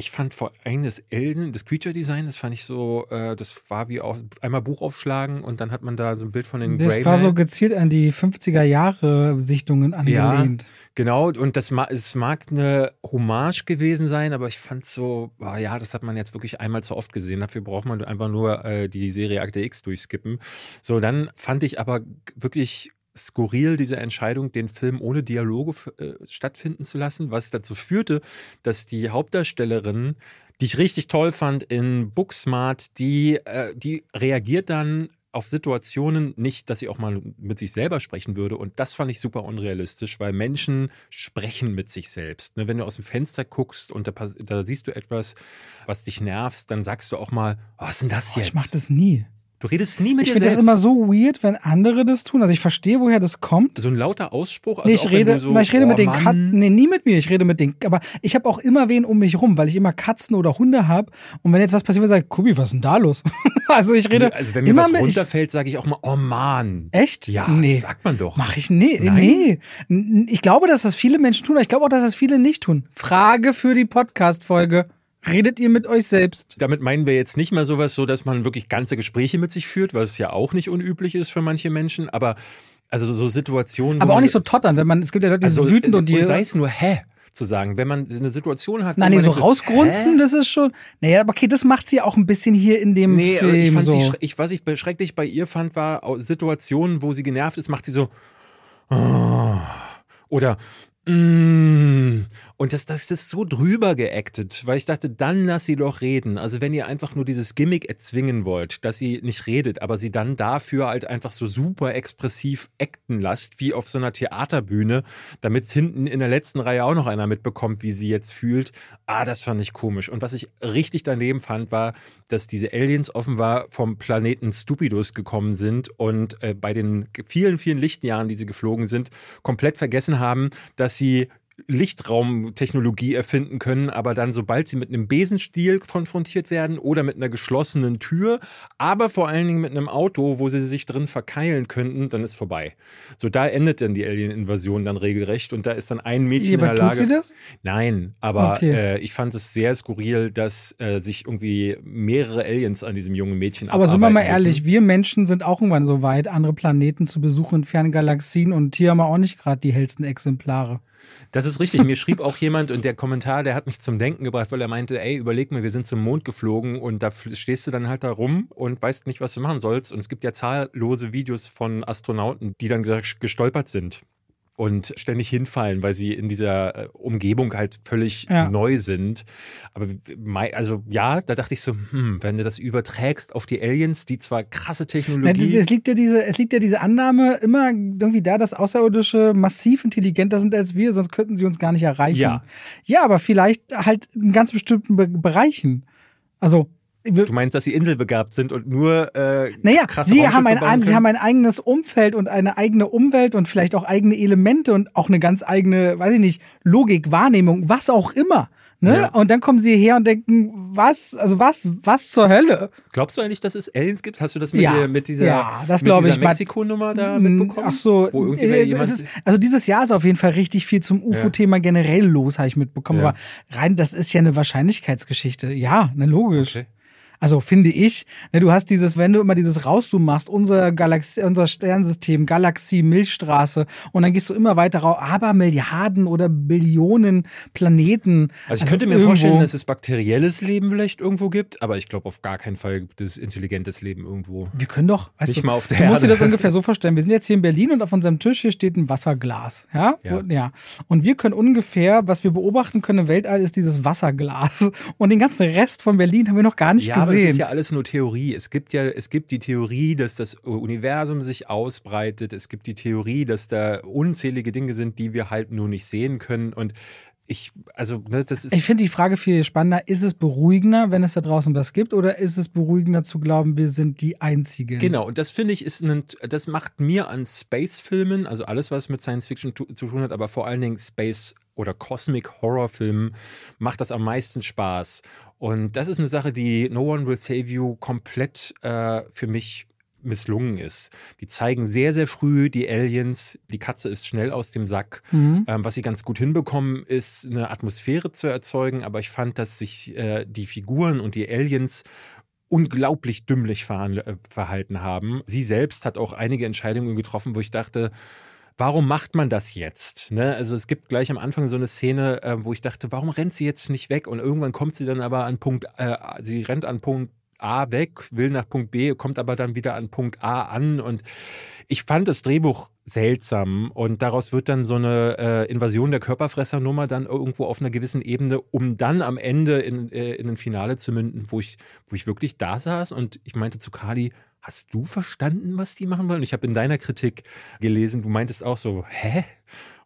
Ich fand vor allem das Alien, das Creature Design, das fand ich so, äh, das war wie auch einmal Buch aufschlagen und dann hat man da so ein Bild von den Das Grey war so gezielt an die 50er Jahre Sichtungen angelehnt. Genau, und das es mag eine Hommage gewesen sein, aber ich fand so, ah ja, das hat man jetzt wirklich einmal zu oft gesehen. Dafür braucht man einfach nur äh, die Serie Akte X durchskippen. So, dann fand ich aber wirklich skurril diese Entscheidung, den Film ohne Dialoge äh, stattfinden zu lassen, was dazu führte, dass die Hauptdarstellerin, die ich richtig toll fand in Booksmart, die, äh, die reagiert dann auf Situationen nicht, dass sie auch mal mit sich selber sprechen würde. Und das fand ich super unrealistisch, weil Menschen sprechen mit sich selbst. Ne, Wenn du aus dem Fenster guckst und da, da siehst du etwas, was dich nervt, dann sagst du auch mal, "Oh, was ist denn das Boah, jetzt? ich mach das nie. Du redest nie mit Ich dir finde das immer so weird, wenn andere das tun. Also ich verstehe, woher das kommt. so ein lauter Ausspruch. Also nee, ich rede, so, na, ich rede "Oh, mit den Mann." Katzen. Nee, nie mit mir. Ich rede mit den. Aber ich habe auch immer wen um mich rum, weil ich immer Katzen oder Hunde habe. Und wenn jetzt was passiert, sage ich, Kubi, was ist denn da los? also ich rede. Also wenn mir immer was runterfällt, sage ich auch mal, oh Mann. Echt? Ja, Nee. das sagt man doch. Mach ich nee, Nein? nee. Ich glaube, dass das viele Menschen tun, aber ich glaube auch, dass das viele nicht tun. Frage für die Podcast-Folge. Redet ihr mit euch selbst? Damit meinen wir jetzt nicht mal sowas so, dass man wirklich ganze Gespräche mit sich führt, was ja auch nicht unüblich ist für manche Menschen, aber also so Situationen. Aber auch nicht so tottern, wenn man, es gibt ja Leute, die also, sind wütend und die. sei es nur hä zu sagen, wenn man eine Situation hat. Nein, nee, so denkt rausgrunzen, hä? das ist schon. Naja, aber okay, das macht sie auch ein bisschen hier in dem Nee, ich Film fand so. sie, ich, was ich schrecklich bei ihr fand, war Situationen, wo sie genervt ist, macht sie so "Oh", oder mm, und das, das ist so drüber geactet, weil ich dachte, dann lass sie doch reden. Also wenn ihr einfach nur dieses Gimmick erzwingen wollt, dass sie nicht redet, aber sie dann dafür halt einfach so super expressiv acten lasst, wie auf so einer Theaterbühne, damit es hinten in der letzten Reihe auch noch einer mitbekommt, wie sie jetzt fühlt. Ah, das fand ich komisch. Und was ich richtig daneben fand, war, dass diese Aliens offenbar vom Planeten Stupidus gekommen sind und äh, bei den vielen, vielen Lichtjahren, die sie geflogen sind, komplett vergessen haben, dass sie Lichtraumtechnologie erfinden können, aber dann, sobald sie mit einem Besenstiel konfrontiert werden oder mit einer geschlossenen Tür, aber vor allen Dingen mit einem Auto, wo sie sich drin verkeilen könnten, dann ist vorbei. So, da endet dann die Alien-Invasion dann regelrecht und da ist dann ein Mädchen Ja, aber in der tut Lage. sie das? Nein, aber Okay. äh, ich fand es sehr skurril, dass äh, sich irgendwie mehrere Aliens an diesem jungen Mädchen Aber sind wir mal ehrlich, müssen. wir Menschen sind auch irgendwann so weit, andere Planeten zu besuchen in fernen Galaxien und hier haben wir auch nicht gerade die hellsten Exemplare. Das ist richtig. Mir schrieb auch jemand und der Kommentar, der hat mich zum Denken gebracht, weil er meinte, ey, überleg mir, wir sind zum Mond geflogen und da stehst du dann halt da rum und weißt nicht, was du machen sollst. Und es gibt ja zahllose Videos von Astronauten, die dann gestolpert sind und ständig hinfallen, weil sie in dieser äh, Umgebung halt völlig ja. neu sind. Aber also ja, da dachte ich so, hm, wenn du das überträgst auf die Aliens, die zwar krasse Technologie. Ja, es liegt ja diese, es liegt ja diese Annahme immer irgendwie da, dass Außerirdische massiv intelligenter sind als wir, sonst könnten sie uns gar nicht erreichen. Ja, ja aber vielleicht halt in ganz bestimmten Be Bereichen. Also Du meinst, dass sie inselbegabt sind und nur äh, naja, sie haben, ein, sie haben ein eigenes Umfeld und eine eigene Umwelt und vielleicht auch eigene Elemente und auch eine ganz eigene, weiß ich nicht, Logik, Wahrnehmung, was auch immer. Ne? Ja. Und dann kommen sie her und denken, was, also was, was zur Hölle? Glaubst du eigentlich, dass es Aliens gibt? Hast du das mit, ja. der, mit dieser, ja, das mit dieser Mexiko-Nummer da mitbekommen? Ach so, ist, also dieses Jahr ist auf jeden Fall richtig viel zum UFO-Thema generell los, habe ich mitbekommen. Aber rein, das ist ja eine Wahrscheinlichkeitsgeschichte. Ja, ne, logisch. Okay. Also finde ich, ne, du hast dieses, wenn du immer dieses Rauszoomen machst, unser Galaxie, unser Sternsystem, Galaxie, Milchstraße, und dann gehst du immer weiter raus, aber Milliarden oder Billionen Planeten. Also ich also könnte mir vorstellen, dass es bakterielles Leben vielleicht irgendwo gibt, aber ich glaube auf gar keinen Fall gibt es intelligentes Leben irgendwo. Wir können doch, weißt Nicht du, mal auf der du musst dir das ungefähr so vorstellen. Wir sind jetzt hier in Berlin und auf unserem Tisch hier steht ein Wasserglas. Ja? Ja. ja. Und wir können ungefähr, was wir beobachten können im Weltall, ist dieses Wasserglas. Und den ganzen Rest von Berlin haben wir noch gar nicht ja, gesehen aber es ist ja alles nur Theorie. Es gibt ja, es gibt die Theorie, dass das Universum sich ausbreitet. Es gibt die Theorie, dass da unzählige Dinge sind, die wir halt nur nicht sehen können. Und ich, also, ne, das ist. Ich finde die Frage viel spannender. Ist es beruhigender, wenn es da draußen was gibt, oder ist es beruhigender zu glauben, wir sind die Einzigen? Genau, und das finde ich ist ein, das macht mir an Space-Filmen, also alles, was mit Science Fiction zu, zu tun hat, aber vor allen Dingen Space- oder Cosmic-Horror-Filmen, macht das am meisten Spaß. Und das ist eine Sache, die No One Will Save You komplett äh, für mich misslungen ist. Die zeigen sehr, sehr früh die Aliens. Die Katze ist schnell aus dem Sack. Mhm. Ähm, was sie ganz gut hinbekommen, ist eine Atmosphäre zu erzeugen. Aber ich fand, dass sich äh, die Figuren und die Aliens unglaublich dümmlich äh, verhalten haben. Sie selbst hat auch einige Entscheidungen getroffen, wo ich dachte, warum macht man das jetzt? Ne? Also es gibt gleich am Anfang so eine Szene, äh, wo ich dachte, warum rennt sie jetzt nicht weg? Und irgendwann kommt sie dann aber an Punkt, äh, sie rennt an Punkt A weg, will nach Punkt B, kommt aber dann wieder an Punkt A an. Und ich fand das Drehbuch seltsam und daraus wird dann so eine äh, Invasion der Körperfressernummer dann irgendwo auf einer gewissen Ebene, um dann am Ende in, äh, in ein Finale zu münden, wo ich, wo ich wirklich da saß und ich meinte zu Kali, Hast du verstanden, was die machen wollen? Ich habe in deiner Kritik gelesen, du meintest auch so, hä?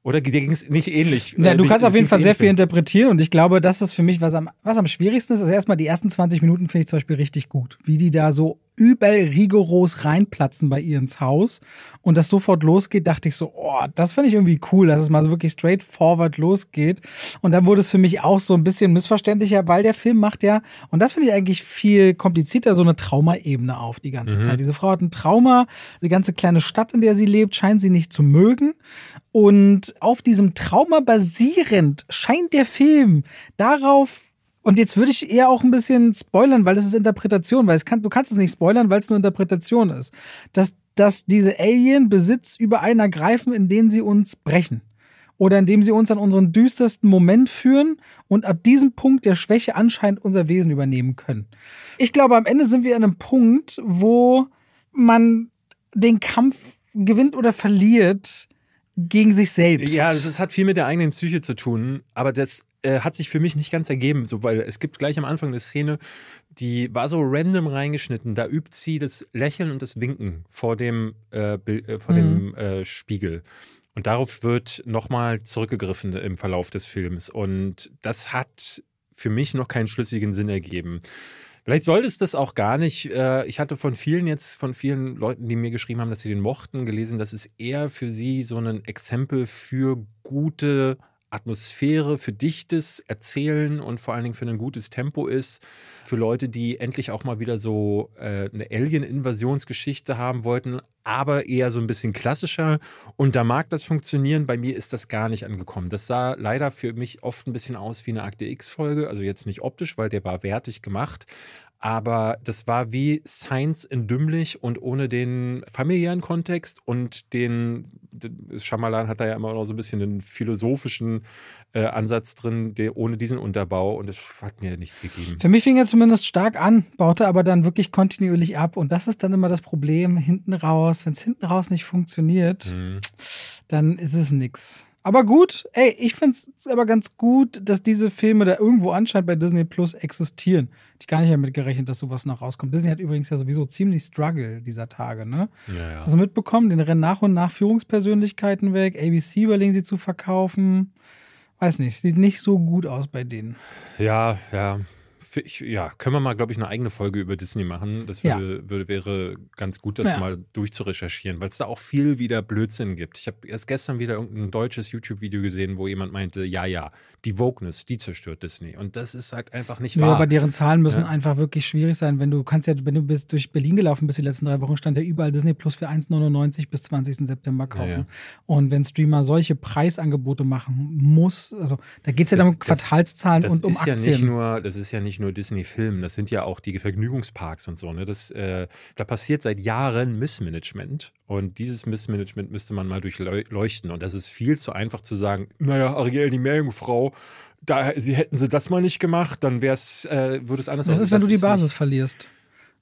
Oder ging es nicht ähnlich? Ja, du kannst auf jeden Fall sehr viel interpretieren und ich glaube, das ist für mich, was am, was am schwierigsten ist. Also erstmal die ersten 20 Minuten finde ich zum Beispiel richtig gut. Wie die da so übel rigoros reinplatzen bei ihr ins Haus und das sofort losgeht, dachte ich so, oh, das finde ich irgendwie cool, dass es mal so wirklich straightforward losgeht. Und dann wurde es für mich auch so ein bisschen missverständlicher, weil der Film macht ja, und das finde ich eigentlich viel komplizierter, so eine Traumaebene auf die ganze mhm. Zeit. Diese Frau hat ein Trauma, die ganze kleine Stadt, in der sie lebt, scheint sie nicht zu mögen. Und auf diesem Trauma basierend scheint der Film darauf und jetzt würde ich eher auch ein bisschen spoilern, weil es ist Interpretation, weil es kann, du kannst es nicht spoilern, weil es nur Interpretation ist. Dass, dass diese Alien Besitz über einen ergreifen, in denen sie uns brechen. Oder indem sie uns an unseren düstersten Moment führen und ab diesem Punkt der Schwäche anscheinend unser Wesen übernehmen können. Ich glaube, am Ende sind wir an einem Punkt, wo man den Kampf gewinnt oder verliert, gegen sich selbst. Ja, das hat viel mit der eigenen Psyche zu tun, aber das äh, hat sich für mich nicht ganz ergeben, so, weil es gibt gleich am Anfang eine Szene, die war so random reingeschnitten. Da übt sie das Lächeln und das Winken vor dem, äh, äh, vor mhm. dem äh, Spiegel. Und darauf wird nochmal zurückgegriffen im Verlauf des Films. Und das hat für mich noch keinen schlüssigen Sinn ergeben. Vielleicht sollte es das auch gar nicht. Äh, ich hatte von vielen jetzt, von vielen Leuten, die mir geschrieben haben, dass sie den mochten, gelesen, dass es eher für sie so ein Exempel für gute Atmosphäre, für dichtes Erzählen und vor allen Dingen für ein gutes Tempo ist. Für Leute, die endlich auch mal wieder so äh, eine Alien-Invasionsgeschichte haben wollten, aber eher so ein bisschen klassischer. Und da mag das funktionieren. Bei mir ist das gar nicht angekommen. Das sah leider für mich oft ein bisschen aus wie eine Akte X-Folge. Also jetzt nicht optisch, weil der war wertig gemacht. Aber das war wie Science in dümmlich und ohne den familiären Kontext und den, Schamalan hat da ja immer noch so ein bisschen den philosophischen äh, Ansatz drin, der, ohne diesen Unterbau und das hat mir nichts gegeben. Für mich fing er zumindest stark an, baute aber dann wirklich kontinuierlich ab und das ist dann immer das Problem hinten raus. Wenn es hinten raus nicht funktioniert, mhm. dann ist es nix. Aber gut, ey, ich finde es aber ganz gut, dass diese Filme da irgendwo anscheinend bei Disney Plus existieren. Ich gar nicht damit gerechnet, dass sowas noch rauskommt. Disney hat übrigens ja sowieso ziemlich Struggle dieser Tage, ne? Ja, ja. Hast du das mitbekommen? Den rennen nach und nach Führungspersönlichkeiten weg. ABC überlegen sie zu verkaufen. Weiß nicht, sieht nicht so gut aus bei denen. Ja, ja ich, ja, können wir mal, glaube ich, eine eigene Folge über Disney machen. Das würde, ja. würde wäre ganz gut, das ja. mal durchzurecherchieren, weil es da auch viel wieder Blödsinn gibt. Ich habe erst gestern wieder irgendein deutsches YouTube-Video gesehen, wo jemand meinte, ja, ja, die Wokeness, die zerstört Disney. Und das ist halt einfach nicht wahr. Ja, aber deren Zahlen müssen ja. einfach wirklich schwierig sein. Wenn du kannst ja, wenn du bist durch Berlin gelaufen bist die letzten drei Wochen, stand ja überall Disney Plus für 1,99 bis 20. September kaufen. Und wenn Streamer solche Preisangebote machen muss, also da geht es ja dann um Quartalszahlen das und um ist Aktien. Ja nicht nur, das ist ja nicht nur nur Disney-Film, das sind ja auch die Vergnügungsparks und so. Ne? Das, äh, da passiert seit Jahren Missmanagement und dieses Missmanagement müsste man mal durchleuchten. Und das ist viel zu einfach zu sagen, naja, Ariel, die Meerjungfrau, da, sie hätten sie das mal nicht gemacht, dann wäre es, äh, würde es anders aussehen. Das ist, wenn du die Basis nicht. verlierst.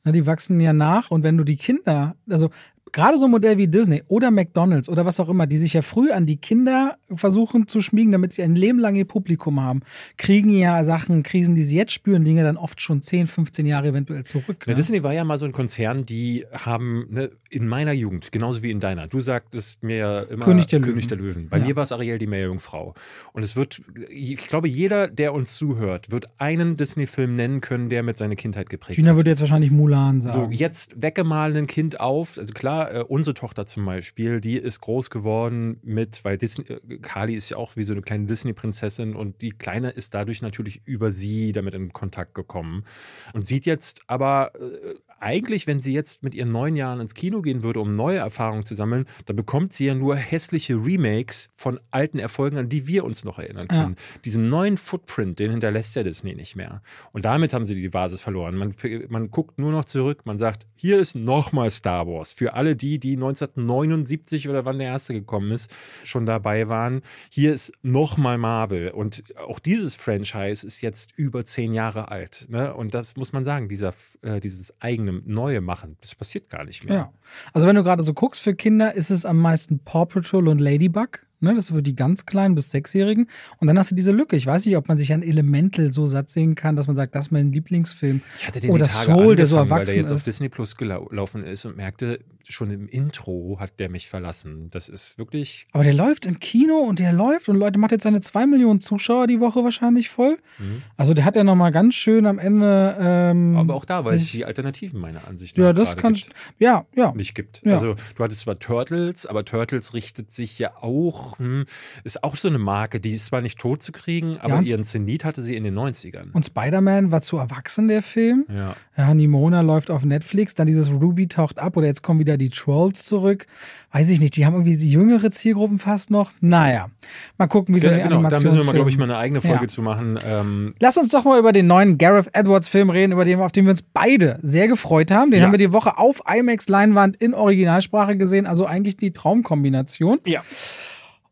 Na, die wachsen ja nach und wenn du die Kinder, also gerade so ein Modell wie Disney oder McDonalds oder was auch immer, die sich ja früh an die Kinder versuchen zu schmiegen, damit sie ein Leben lang ihr Publikum haben, kriegen ja Sachen, Krisen, die sie jetzt spüren, ja dann oft schon 10, 15 Jahre eventuell zurück. Ne? Disney war ja mal so ein Konzern, die haben ne, in meiner Jugend, genauso wie in deiner, du sagtest mir ja immer König der König Löwen. Der Löwen. Bei ja. mir war es Ariel die Meerjungfrau. Und es wird, ich glaube, jeder, der uns zuhört, wird einen Disney-Film nennen können, der mit seiner Kindheit geprägt Gina hat. Gina würde jetzt wahrscheinlich Mulan sagen. So, jetzt weggemahlen ein Kind auf, also klar, äh, unsere Tochter zum Beispiel, die ist groß geworden mit, weil Disney, äh, Kali ist ja auch wie so eine kleine Disney-Prinzessin und die Kleine ist dadurch natürlich über sie damit in Kontakt gekommen und sieht jetzt aber äh, eigentlich, wenn sie jetzt mit ihren neun Jahren ins Kino gehen würde, um neue Erfahrungen zu sammeln, dann bekommt sie ja nur hässliche Remakes von alten Erfolgen, an die wir uns noch erinnern können. Ja. Diesen neuen Footprint, den hinterlässt ja Disney nicht mehr. Und damit haben sie die Basis verloren. Man, man guckt nur noch zurück, man sagt, hier ist nochmal Star Wars. Für alle die, die 1979 oder wann der erste gekommen ist, schon dabei waren. Hier ist nochmal Marvel. Und auch dieses Franchise ist jetzt über zehn Jahre alt. Ne? Und das muss man sagen, dieser, äh, dieses eigene Neue machen, das passiert gar nicht mehr. Ja. Also wenn du gerade so guckst, für Kinder ist es am meisten Paw Patrol und Ladybug. Ne, das wird die ganz kleinen bis sechsjährigen. Und dann hast du diese Lücke. Ich weiß nicht, ob man sich an Elemental so satt sehen kann, dass man sagt, das ist mein Lieblingsfilm. Ich hatte den Oder Soul, der so erwachsen weil der jetzt ist. auf Disney Plus gelaufen ist und merkte, schon im Intro hat der mich verlassen. Das ist wirklich. Aber der läuft im Kino und der läuft und Leute macht jetzt seine zwei Millionen Zuschauer die Woche wahrscheinlich voll. Mhm. Also der hat ja nochmal ganz schön am Ende. Ähm, Aber auch da, weil es die Alternativen meiner Ansicht nach ja, das kann, gibt, ja, ja. nicht gibt. Ja. Also du hattest zwar Turtles, aber Turtles richtet sich ja auch, hm, ist auch so eine Marke, die ist zwar nicht tot zu kriegen, aber ja, ihren Zenit hatte sie in den 90ern. Und Spider-Man war zu erwachsen, der Film. Ja. ja. Nimona läuft auf Netflix, dann dieses Ruby taucht ab oder jetzt kommen wieder die Trolls zurück. Weiß ich nicht, die haben irgendwie die jüngere Zielgruppen fast noch. Naja, mal gucken, wie so ja, eine genau, Animation. Da müssen wir mal, glaube ich, mal eine eigene Folge ja. zu machen. Ähm Lass uns doch mal über den neuen Gareth Edwards Film reden, über den, auf den wir uns beide sehr gefreut haben. Den ja. haben wir die Woche auf IMAX Leinwand in Originalsprache gesehen, also eigentlich die Traumkombination. Ja.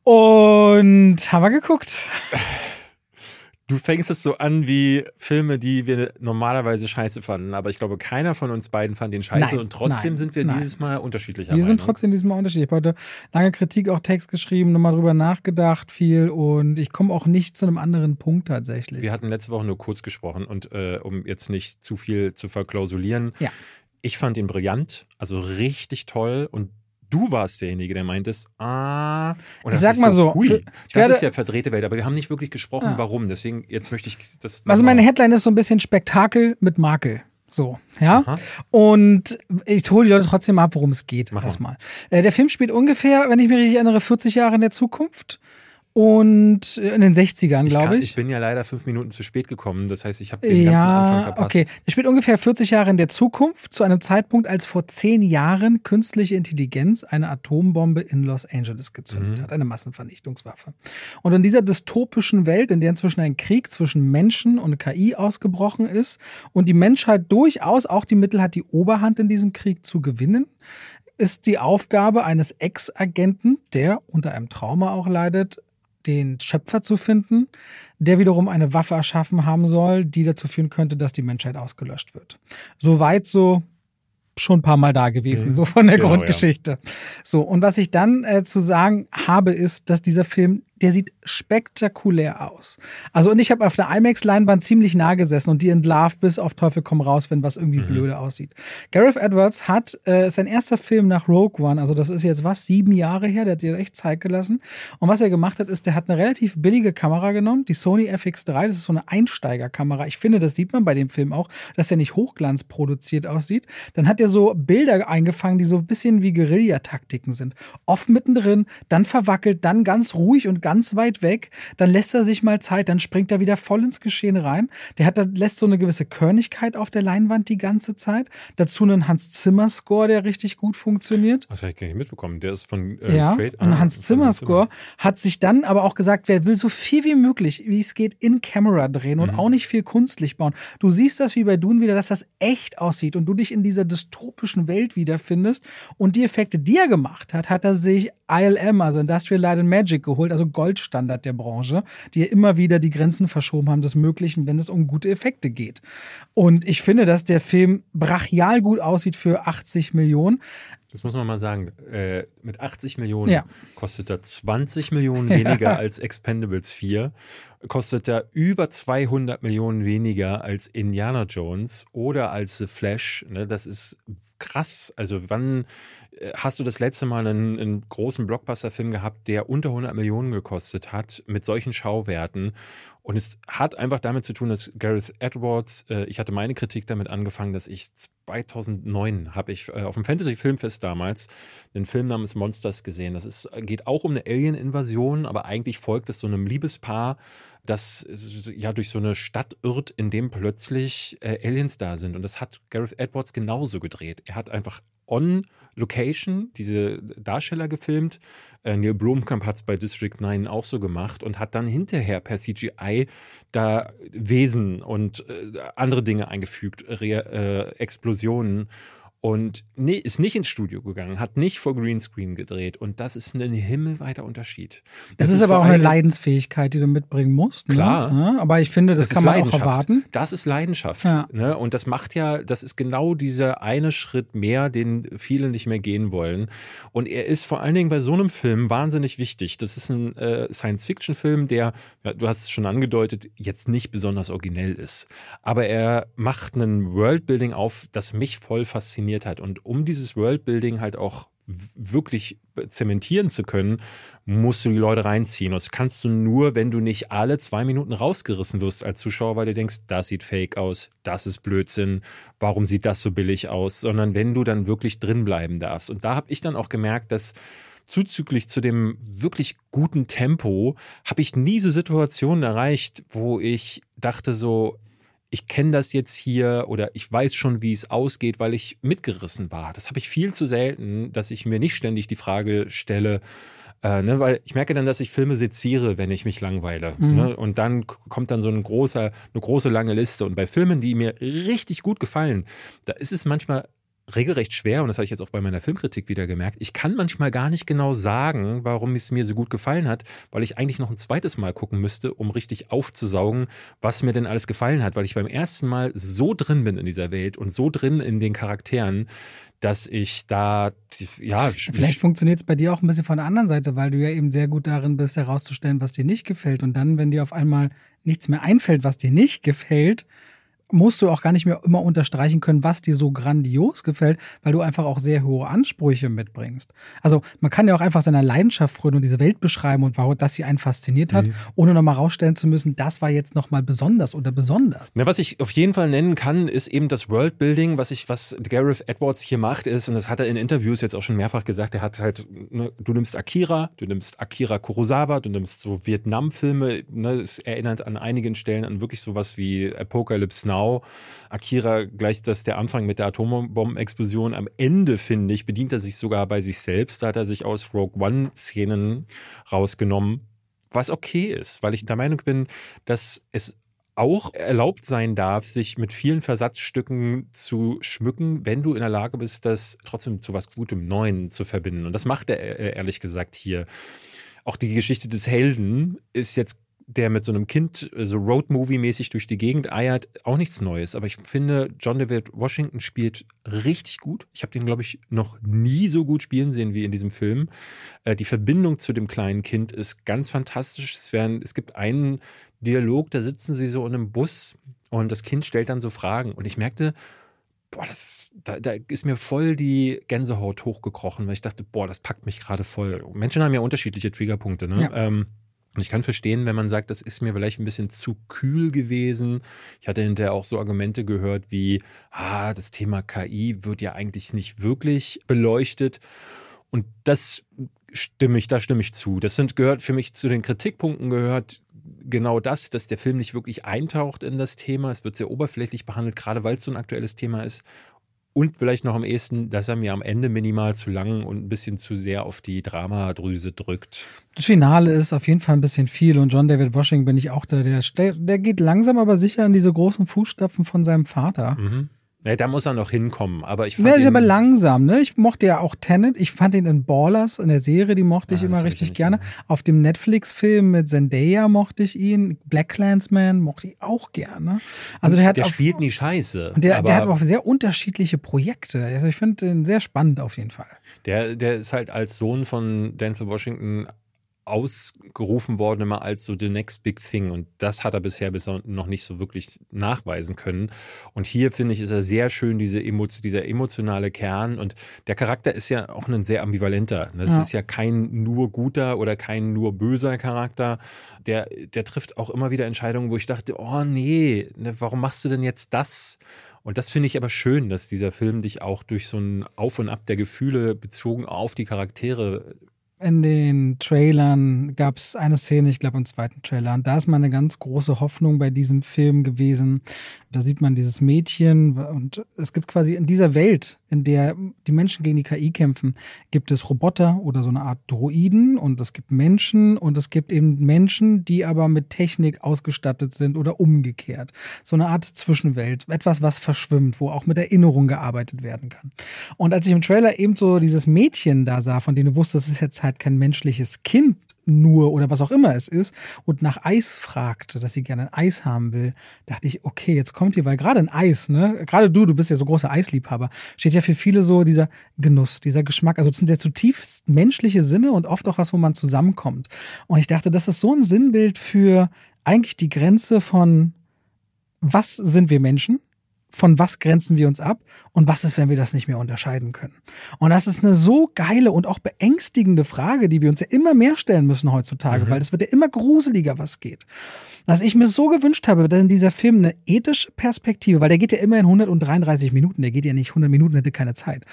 Und haben wir geguckt. Du fängst es so an wie Filme, die wir normalerweise scheiße fanden, aber ich glaube, keiner von uns beiden fand den scheiße nein, und trotzdem nein, sind wir nein. dieses Mal unterschiedlicher. Wir sind trotzdem dieses Mal unterschiedlich. Ich habe heute lange Kritik, auch Text geschrieben, nochmal drüber nachgedacht, viel und ich komme auch nicht zu einem anderen Punkt tatsächlich. Wir hatten letzte Woche nur kurz gesprochen und äh, um jetzt nicht zu viel zu verklausulieren. Ja. Ich fand ihn brillant, also richtig toll und du warst derjenige, der meintest, ah. Und ich sag mal so, hui, für, das ist ja verdrehte Welt, aber wir haben nicht wirklich gesprochen, ja. warum. Deswegen, jetzt möchte ich das. Also meine Headline ist so ein bisschen Spektakel mit Makel. So, ja. Aha. Und ich hole die Leute trotzdem mal ab, worum es geht. Erstmal. Äh, der Film spielt ungefähr, wenn ich mich richtig erinnere, 40 Jahre in der Zukunft. Und in den 60ern, glaube ich. Ich bin ja leider fünf Minuten zu spät gekommen. Das heißt, ich habe den ganzen Anfang verpasst. Okay, er spielt ungefähr 40 Jahre in der Zukunft, zu einem Zeitpunkt, als vor zehn Jahren künstliche Intelligenz eine Atombombe in Los Angeles gezündet Mhm. hat, eine Massenvernichtungswaffe. Und in dieser dystopischen Welt, in der inzwischen ein Krieg zwischen Menschen und KI ausgebrochen ist und die Menschheit durchaus auch die Mittel hat, die Oberhand in diesem Krieg zu gewinnen, ist die Aufgabe eines Ex-Agenten, der unter einem Trauma auch leidet, den Schöpfer zu finden, der wiederum eine Waffe erschaffen haben soll, die dazu führen könnte, dass die Menschheit ausgelöscht wird. Soweit so schon ein paar Mal da gewesen, Mhm. so von der Genau, Grundgeschichte. So, und was ich dann äh, zu sagen habe, ist, dass dieser Film, der sieht spektakulär aus. Also, und ich habe auf der IMAX-Leinwand ziemlich nah gesessen und die entlarvt bis auf Teufel komm raus, wenn was irgendwie Mhm. blöde aussieht. Gareth Edwards hat, äh, sein erster Film nach Rogue One, also das ist jetzt was, sieben Jahre her, der hat sich echt Zeit gelassen. Und was er gemacht hat, ist, der hat eine relativ billige Kamera genommen, die Sony FX3, das ist so eine Einsteigerkamera. Ich finde, das sieht man bei dem Film auch, dass der nicht hochglanzproduziert aussieht. Dann hat er so Bilder eingefangen, die so ein bisschen wie Guerillataktiken sind. Oft mittendrin, dann verwackelt, dann ganz ruhig und ganz weit weg. Dann lässt er sich mal Zeit, dann springt er wieder voll ins Geschehen rein. Der hat, dann lässt so eine gewisse Körnigkeit auf der Leinwand die ganze Zeit. Dazu einen Hans Zimmer Score, der richtig gut funktioniert. Das habe ich gar nicht mitbekommen. Der ist von äh, Ja, und ah, Hans von Zimmer Score hat sich dann aber auch gesagt, wer will so viel wie möglich, wie es geht, in Camera drehen und Mhm. auch nicht viel Kunstlicht bauen. Du siehst das wie bei Dune wieder, dass das echt aussieht und du dich in dieser dystopischen Welt wiederfindest. Und die Effekte, die er gemacht hat, hat er sich ILM, also Industrial Light and Magic, geholt, also Goldstandard der Branche, die ja immer wieder die Grenzen verschoben haben des Möglichen, wenn es um gute Effekte geht. Und ich finde, dass der Film brachial gut aussieht für 80 Millionen. Das muss man mal sagen. Äh, mit 80 Millionen Ja. kostet er 20 Millionen weniger als Expendables 4. Kostet er über 200 Millionen weniger als Indiana Jones oder als The Flash. Ne? Das ist krass. Also wann äh, hast du das letzte Mal einen, einen großen Blockbuster-Film gehabt, der unter 100 Millionen gekostet hat, mit solchen Schauwerten? Und es hat einfach damit zu tun, dass Gareth Edwards, äh, ich hatte meine Kritik damit angefangen, dass ich 2009 habe ich äh, auf dem Fantasy Filmfest damals einen Film namens Monsters gesehen. Das ist, geht auch um eine Alien-Invasion, aber eigentlich folgt es so einem Liebespaar, das ja durch so eine Stadt irrt, in dem plötzlich äh, Aliens da sind. Und das hat Gareth Edwards genauso gedreht. Er hat einfach on Location diese Darsteller gefilmt. Äh, Neil Blomkamp hat es bei District 9 auch so gemacht und hat dann hinterher per CGI da Wesen und äh, andere Dinge eingefügt, Re äh, Explosionen. Und nee, ist nicht ins Studio gegangen, hat nicht vor Greenscreen gedreht. Und das ist ein himmelweiter Unterschied. Das, Das ist, aber vor auch eine Leidensfähigkeit, die du mitbringen musst. Ne? Klar. Ja, aber ich finde, das, Das kann ist man auch erwarten. Das ist Leidenschaft. Ja. Ne? Und das macht ja, das ist genau dieser eine Schritt mehr, den viele nicht mehr gehen wollen. Und er ist vor allen Dingen bei so einem Film wahnsinnig wichtig. Das ist ein äh, Science-Fiction-Film, der, ja, du hast es schon angedeutet, jetzt nicht besonders originell ist. Aber er macht einen Worldbuilding auf, das mich voll fasziniert hat. Und um dieses Worldbuilding halt auch wirklich zementieren zu können, musst du die Leute reinziehen. Das kannst du nur, wenn du nicht alle zwei Minuten rausgerissen wirst als Zuschauer, weil du denkst, das sieht fake aus, das ist Blödsinn, warum sieht das so billig aus, sondern wenn du dann wirklich drin bleiben darfst. Und da habe ich dann auch gemerkt, dass zuzüglich zu dem wirklich guten Tempo habe ich nie so Situationen erreicht, wo ich dachte so, ich kenne das jetzt hier oder ich weiß schon, wie es ausgeht, weil ich mitgerissen war. Das habe ich viel zu selten, dass ich mir nicht ständig die Frage stelle, äh, ne, weil ich merke dann, dass ich Filme seziere, wenn ich mich langweile. Mhm. Ne? Und dann kommt dann so ein großer, eine große lange Liste. Und bei Filmen, die mir richtig gut gefallen, da ist es manchmal regelrecht schwer, und das habe ich jetzt auch bei meiner Filmkritik wieder gemerkt, ich kann manchmal gar nicht genau sagen, warum es mir so gut gefallen hat, weil ich eigentlich noch ein zweites Mal gucken müsste, um richtig aufzusaugen, was mir denn alles gefallen hat, weil ich beim ersten Mal so drin bin in dieser Welt und so drin in den Charakteren, dass ich da, ja, Vielleicht funktioniert es bei dir auch ein bisschen von der anderen Seite, weil du ja eben sehr gut darin bist, herauszustellen, was dir nicht gefällt. Und dann, wenn dir auf einmal nichts mehr einfällt, was dir nicht gefällt, musst du auch gar nicht mehr immer unterstreichen können, was dir so grandios gefällt, weil du einfach auch sehr hohe Ansprüche mitbringst. Also man kann ja auch einfach seiner Leidenschaft frönen und diese Welt beschreiben und warum das sie einen fasziniert hat, mhm. ohne nochmal rausstellen zu müssen, das war jetzt nochmal besonders oder besonders. Na, was ich auf jeden Fall nennen kann, ist eben das Worldbuilding, was ich, was Gareth Edwards hier macht, ist, und das hat er in Interviews jetzt auch schon mehrfach gesagt, er hat halt, ne, du nimmst Akira, du nimmst Akira Kurosawa, du nimmst so Vietnam-Filme, ne, es erinnert an einigen Stellen an wirklich sowas wie Apocalypse Now genau Akira gleich das der Anfang mit der Atombombenexplosion. Am Ende, finde ich, bedient er sich sogar bei sich selbst. Da hat er sich aus Rogue One-Szenen rausgenommen, was okay ist, weil ich der Meinung bin, dass es auch erlaubt sein darf, sich mit vielen Versatzstücken zu schmücken, wenn du in der Lage bist, das trotzdem zu was Gutem Neuen zu verbinden. Und das macht er äh, ehrlich gesagt hier. Auch die Geschichte des Helden ist jetzt der mit so einem Kind so Road-Movie-mäßig durch die Gegend eiert, auch nichts Neues. Aber ich finde, John David Washington spielt richtig gut. Ich habe den, glaube ich, noch nie so gut spielen sehen wie in diesem Film. Äh, die Verbindung zu dem kleinen Kind ist ganz fantastisch. Es, werden, es gibt einen Dialog, da sitzen sie so in einem Bus und das Kind stellt dann so Fragen. Und ich merkte, boah, das, da, da, ist mir voll die Gänsehaut hochgekrochen, weil ich dachte, boah, das packt mich gerade voll. Menschen haben ja unterschiedliche Triggerpunkte, ne? Ja. Ähm, und ich kann verstehen, wenn man sagt, das ist mir vielleicht ein bisschen zu kühl gewesen. Ich hatte hinterher auch so Argumente gehört wie, ah, das Thema KI wird ja eigentlich nicht wirklich beleuchtet. Und das stimme ich, da stimme ich zu. Das sind gehört für mich zu den Kritikpunkten gehört genau das, dass der Film nicht wirklich eintaucht in das Thema. Es wird sehr oberflächlich behandelt, gerade weil es so ein aktuelles Thema ist. Und vielleicht noch am ehesten, dass er mir am Ende minimal zu lang und ein bisschen zu sehr auf die Dramadrüse drückt. Das Finale ist auf jeden Fall ein bisschen viel und John David Washington bin ich auch da. Der, der geht langsam aber sicher in diese großen Fußstapfen von seinem Vater. Mhm. Ja, da muss er noch hinkommen, aber ich fand ja, ist aber langsam, ne? Ich mochte ja auch Tenet. Ich fand ihn in Ballers, in der Serie, die mochte ich ah, immer richtig ich gerne. Mehr. Auf dem Netflix-Film mit Zendaya mochte ich ihn. Black Clansman mochte ich auch gerne. Also der hat der auf, spielt nie Scheiße. Und der, der hat auch sehr unterschiedliche Projekte. Also ich finde den sehr spannend auf jeden Fall. Der, der ist halt als Sohn von Denzel Washington ausgerufen worden immer als so the next big thing. Und das hat er bisher bis noch nicht so wirklich nachweisen können. Und hier finde ich ist er sehr schön diese Emo dieser emotionale Kern. Und der Charakter ist ja auch ein sehr ambivalenter. Das ja. ist ja kein nur guter oder kein nur böser Charakter. Der der trifft auch immer wieder Entscheidungen wo ich dachte oh nee ne, warum machst du denn jetzt das? Und das finde ich aber schön, dass dieser Film dich auch durch so ein Auf und Ab der Gefühle bezogen auf die Charaktere in den Trailern gab es eine Szene, ich glaube im zweiten Trailer, und da ist meine ganz große Hoffnung bei diesem Film gewesen. Da sieht man dieses Mädchen und es gibt quasi in dieser Welt, in der die Menschen gegen die KI kämpfen, gibt es Roboter oder so eine Art Droiden und es gibt Menschen und es gibt eben Menschen, die aber mit Technik ausgestattet sind oder umgekehrt. So eine Art Zwischenwelt, etwas, was verschwimmt, wo auch mit Erinnerung gearbeitet werden kann. Und als ich im Trailer eben so dieses Mädchen da sah, von dem du wusstest, das ist jetzt halt halt kein menschliches Kind nur oder was auch immer es ist und nach Eis fragte, dass sie gerne ein Eis haben will, dachte ich, okay, jetzt kommt hier, weil gerade ein Eis, ne, gerade du, du bist ja so großer Eisliebhaber, steht ja für viele so dieser Genuss, dieser Geschmack, also das sind ja zutiefst menschliche Sinne und oft auch was, wo man zusammenkommt. Und ich dachte, das ist so ein Sinnbild für eigentlich die Grenze von was sind wir Menschen von was grenzen wir uns ab und was ist, wenn wir das nicht mehr unterscheiden können. Und das ist eine so geile und auch beängstigende Frage, die wir uns ja immer mehr stellen müssen heutzutage, mhm. weil es wird ja immer gruseliger, was geht. Was ich mir so gewünscht habe, dass in dieser Film eine ethische Perspektive, weil der geht ja immer in 133 Minuten, der geht ja nicht 100 Minuten, hätte keine Zeit.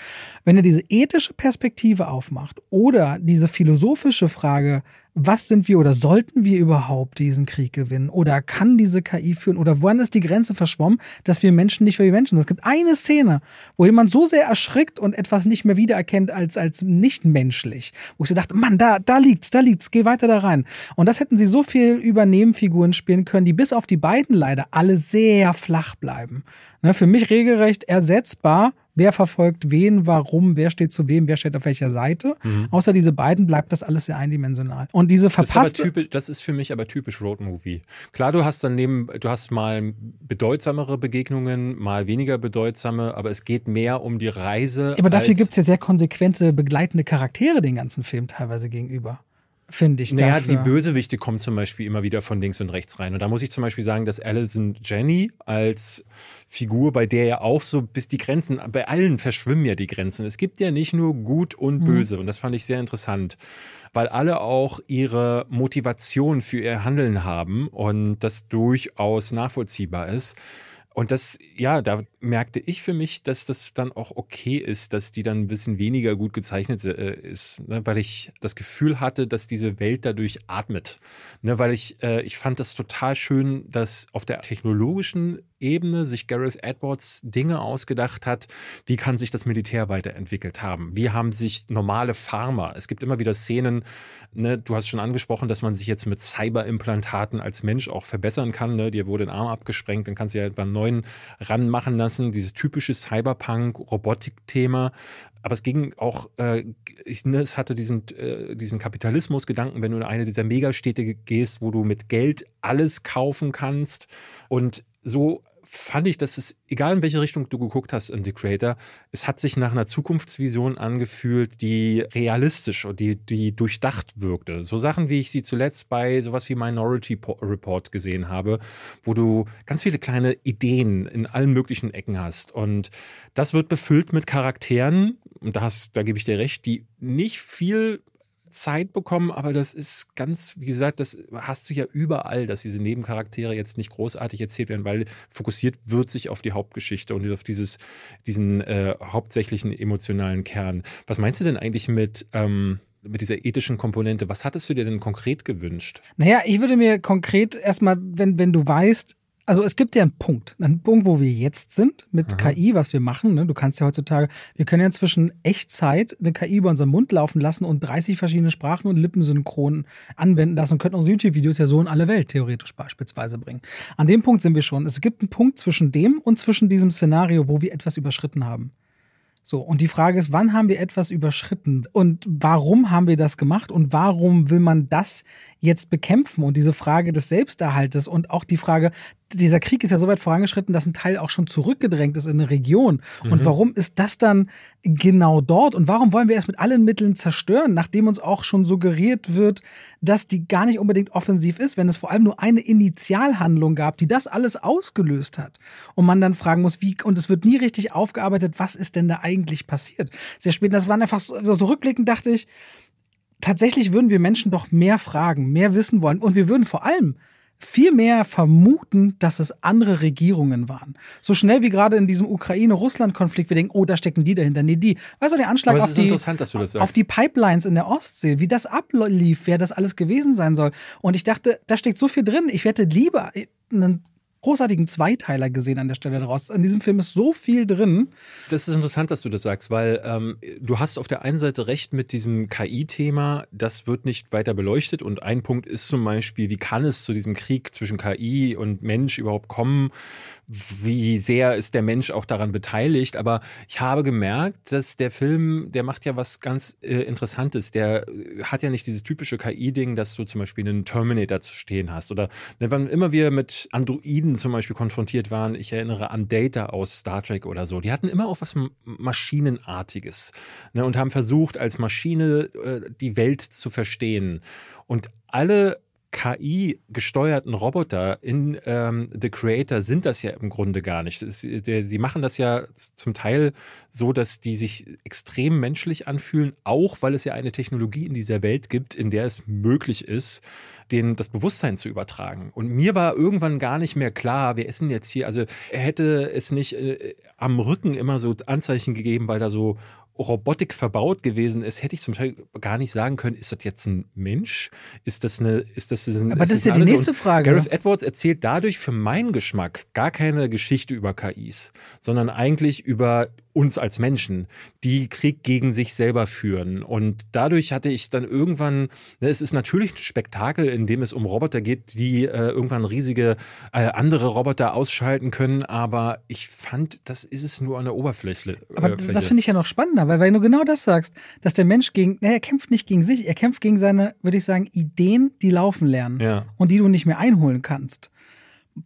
Wenn er diese ethische Perspektive aufmacht oder diese philosophische Frage, was sind wir oder sollten wir überhaupt diesen Krieg gewinnen? Oder kann diese KI führen? Oder wann ist die Grenze verschwommen, dass wir Menschen nicht mehr wie Menschen sind? Es gibt eine Szene, wo jemand so sehr erschrickt und etwas nicht mehr wiedererkennt als, als nicht menschlich. Wo ich so dachte, Mann, da, da liegt's, da liegt's, geh weiter da rein. Und das hätten sie so viel über Nebenfiguren spielen können, die bis auf die beiden leider alle sehr flach bleiben. Ne, für mich regelrecht ersetzbar wer verfolgt wen, warum, wer steht zu wem, wer steht auf welcher Seite. Mhm. Außer diese beiden bleibt das alles sehr eindimensional. Und diese verpasste... Das ist, typisch, das ist für mich aber typisch Roadmovie. Klar, du hast daneben, du hast mal bedeutsamere Begegnungen, mal weniger bedeutsame, aber es geht mehr um die Reise. Aber dafür gibt es ja sehr konsequente begleitende Charaktere den ganzen Film teilweise gegenüber. Finde ich. Naja, dafür. die Bösewichte kommen zum Beispiel immer wieder von links und rechts rein. Und da muss ich zum Beispiel sagen, dass Alison Jenny als Figur, bei der ja auch so bis die Grenzen, bei allen verschwimmen ja die Grenzen. Es gibt ja nicht nur gut und Mhm. böse. Und das fand ich sehr interessant, weil alle auch ihre Motivation für ihr Handeln haben und das durchaus nachvollziehbar ist. Und das, ja, da merkte ich für mich, dass das dann auch okay ist, dass die dann ein bisschen weniger gut gezeichnet äh, ist, ne? weil ich das Gefühl hatte, dass diese Welt dadurch atmet. Ne? Weil ich, äh, ich fand das total schön, dass auf der technologischen Ebene sich Gareth Edwards Dinge ausgedacht hat, wie kann sich das Militär weiterentwickelt haben? Wie haben sich normale Farmer, es gibt immer wieder Szenen, ne, du hast schon angesprochen, dass man sich jetzt mit Cyberimplantaten als Mensch auch verbessern kann. Ne? Dir wurde ein Arm abgesprengt, dann kannst du ja einen neuen ranmachen lassen. Dieses typische Cyberpunk-Robotik-Thema. Aber es ging auch, äh, ich, ne, es hatte diesen, äh, diesen Kapitalismus-Gedanken, wenn du in eine dieser Megastädte gehst, wo du mit Geld alles kaufen kannst. Und so fand ich, dass es, egal in welche Richtung du geguckt hast in The Creator, es hat sich nach einer Zukunftsvision angefühlt, die realistisch und die, die durchdacht wirkte. So Sachen, wie ich sie zuletzt bei sowas wie Minority Report gesehen habe, wo du ganz viele kleine Ideen in allen möglichen Ecken hast. Und das wird befüllt mit Charakteren, und da, hast, da gebe ich dir recht, die nicht viel Zeit bekommen, aber das ist ganz, wie gesagt, das hast du ja überall, dass diese Nebencharaktere jetzt nicht großartig erzählt werden, weil fokussiert wird sich auf die Hauptgeschichte und auf dieses, diesen äh, hauptsächlichen emotionalen Kern. Was meinst du denn eigentlich mit, ähm, mit dieser ethischen Komponente? Was hattest du dir denn konkret gewünscht? Naja, ich würde mir konkret erstmal, wenn, wenn du weißt, also es gibt ja einen Punkt, einen Punkt, wo wir jetzt sind mit Aha. KI, was wir machen. Ne? Du kannst ja heutzutage, wir können ja inzwischen Echtzeit eine KI über unseren Mund laufen lassen und 30 verschiedene Sprachen und Lippensynchron anwenden lassen und können unsere YouTube-Videos ja so in alle Welt theoretisch beispielsweise bringen. An dem Punkt sind wir schon. Es gibt einen Punkt zwischen dem und zwischen diesem Szenario, wo wir etwas überschritten haben. So, und die Frage ist, wann haben wir etwas überschritten und warum haben wir das gemacht und warum will man das jetzt bekämpfen? Und diese Frage des Selbsterhaltes und auch die Frage, dieser Krieg ist ja so weit vorangeschritten, dass ein Teil auch schon zurückgedrängt ist in eine Region. Und Mhm. warum ist das dann genau dort? Und warum wollen wir es mit allen Mitteln zerstören, nachdem uns auch schon suggeriert wird, dass die gar nicht unbedingt offensiv ist, wenn es vor allem nur eine Initialhandlung gab, die das alles ausgelöst hat. Und man dann fragen muss, wie, und es wird nie richtig aufgearbeitet, was ist denn da eigentlich passiert? Sehr spät, das waren einfach so, so rückblickend dachte ich, tatsächlich würden wir Menschen doch mehr fragen, mehr wissen wollen. Und wir würden vor allem viel mehr vermuten, dass es andere Regierungen waren. So schnell wie gerade in diesem Ukraine-Russland-Konflikt, wir denken, oh, da stecken die dahinter. Nee, die. Weißt du, der Anschlag auf die, auf die Pipelines in der Ostsee, wie das ablief, wer das alles gewesen sein soll. Und ich dachte, da steckt so viel drin. Ich hätte lieber einen großartigen Zweiteiler gesehen an der Stelle daraus. In diesem Film ist so viel drin. Das ist interessant, dass du das sagst, weil ähm, du hast auf der einen Seite recht mit diesem KI-Thema, das wird nicht weiter beleuchtet. Und ein Punkt ist zum Beispiel, wie kann es zu diesem Krieg zwischen KI und Mensch überhaupt kommen? Wie sehr ist der Mensch auch daran beteiligt? Aber ich habe gemerkt, dass der Film, der macht ja was ganz äh, Interessantes. Der äh, hat ja nicht dieses typische KI-Ding, dass du zum Beispiel einen Terminator zu stehen hast. Oder ne, wann immer wir mit Androiden zum Beispiel konfrontiert waren, ich erinnere an Data aus Star Trek oder so, die hatten immer auch was Maschinenartiges ne, und haben versucht, als Maschine äh, die Welt zu verstehen. Und alle KI-gesteuerten Roboter in ähm, The Creator sind das ja im Grunde gar nicht. Es, der, sie machen das ja zum Teil so, dass die sich extrem menschlich anfühlen, auch weil es ja eine Technologie in dieser Welt gibt, in der es möglich ist, den, das Bewusstsein zu übertragen. Und mir war irgendwann gar nicht mehr klar, wer ist denn jetzt hier? Also hätte es nicht äh, am Rücken immer so Anzeichen gegeben, weil da so Robotik verbaut gewesen ist, hätte ich zum Teil gar nicht sagen können, ist das jetzt ein Mensch? Ist das eine, ist das ein, Aber das ist ja die nächste und Frage. Gareth Edwards erzählt dadurch für meinen Geschmack gar keine Geschichte über KIs, sondern eigentlich über uns als Menschen, die Krieg gegen sich selber führen. Und dadurch hatte ich dann irgendwann, ne, es ist natürlich ein Spektakel, in dem es um Roboter geht, die äh, irgendwann riesige äh, andere Roboter ausschalten können, aber ich fand, das ist es nur an der Oberfläche. Aber äh, das finde ich ja noch spannender, weil wenn du genau das sagst, dass der Mensch gegen, na, er kämpft nicht gegen sich, er kämpft gegen seine, würde ich sagen, Ideen, die laufen lernen Ja. und die du nicht mehr einholen kannst.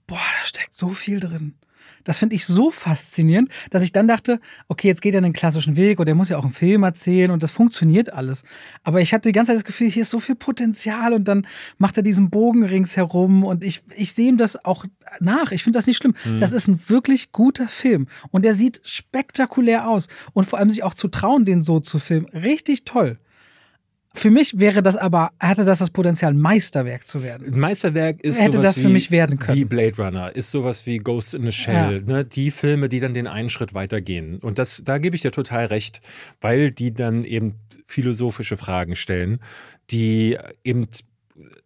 Boah, da steckt so viel drin. Das finde ich so faszinierend, dass ich dann dachte, okay, jetzt geht er einen klassischen Weg und er muss ja auch einen Film erzählen und das funktioniert alles. Aber ich hatte die ganze Zeit das Gefühl, hier ist so viel Potenzial und dann macht er diesen Bogen ringsherum und ich, ich sehe ihm das auch nach. Ich finde das nicht schlimm. Mhm. Das ist ein wirklich guter Film und der sieht spektakulär aus und vor allem sich auch zu trauen, den so zu filmen, richtig toll. Für mich wäre das aber, hatte das das Potenzial, Meisterwerk zu werden. Meisterwerk ist hätte das für wie, mich werden können. Wie Blade Runner, ist sowas wie Ghost in the Shell, ja. ne? die Filme, die dann den einen Schritt weitergehen. Und das, da gebe ich dir total recht, weil die dann eben philosophische Fragen stellen, die eben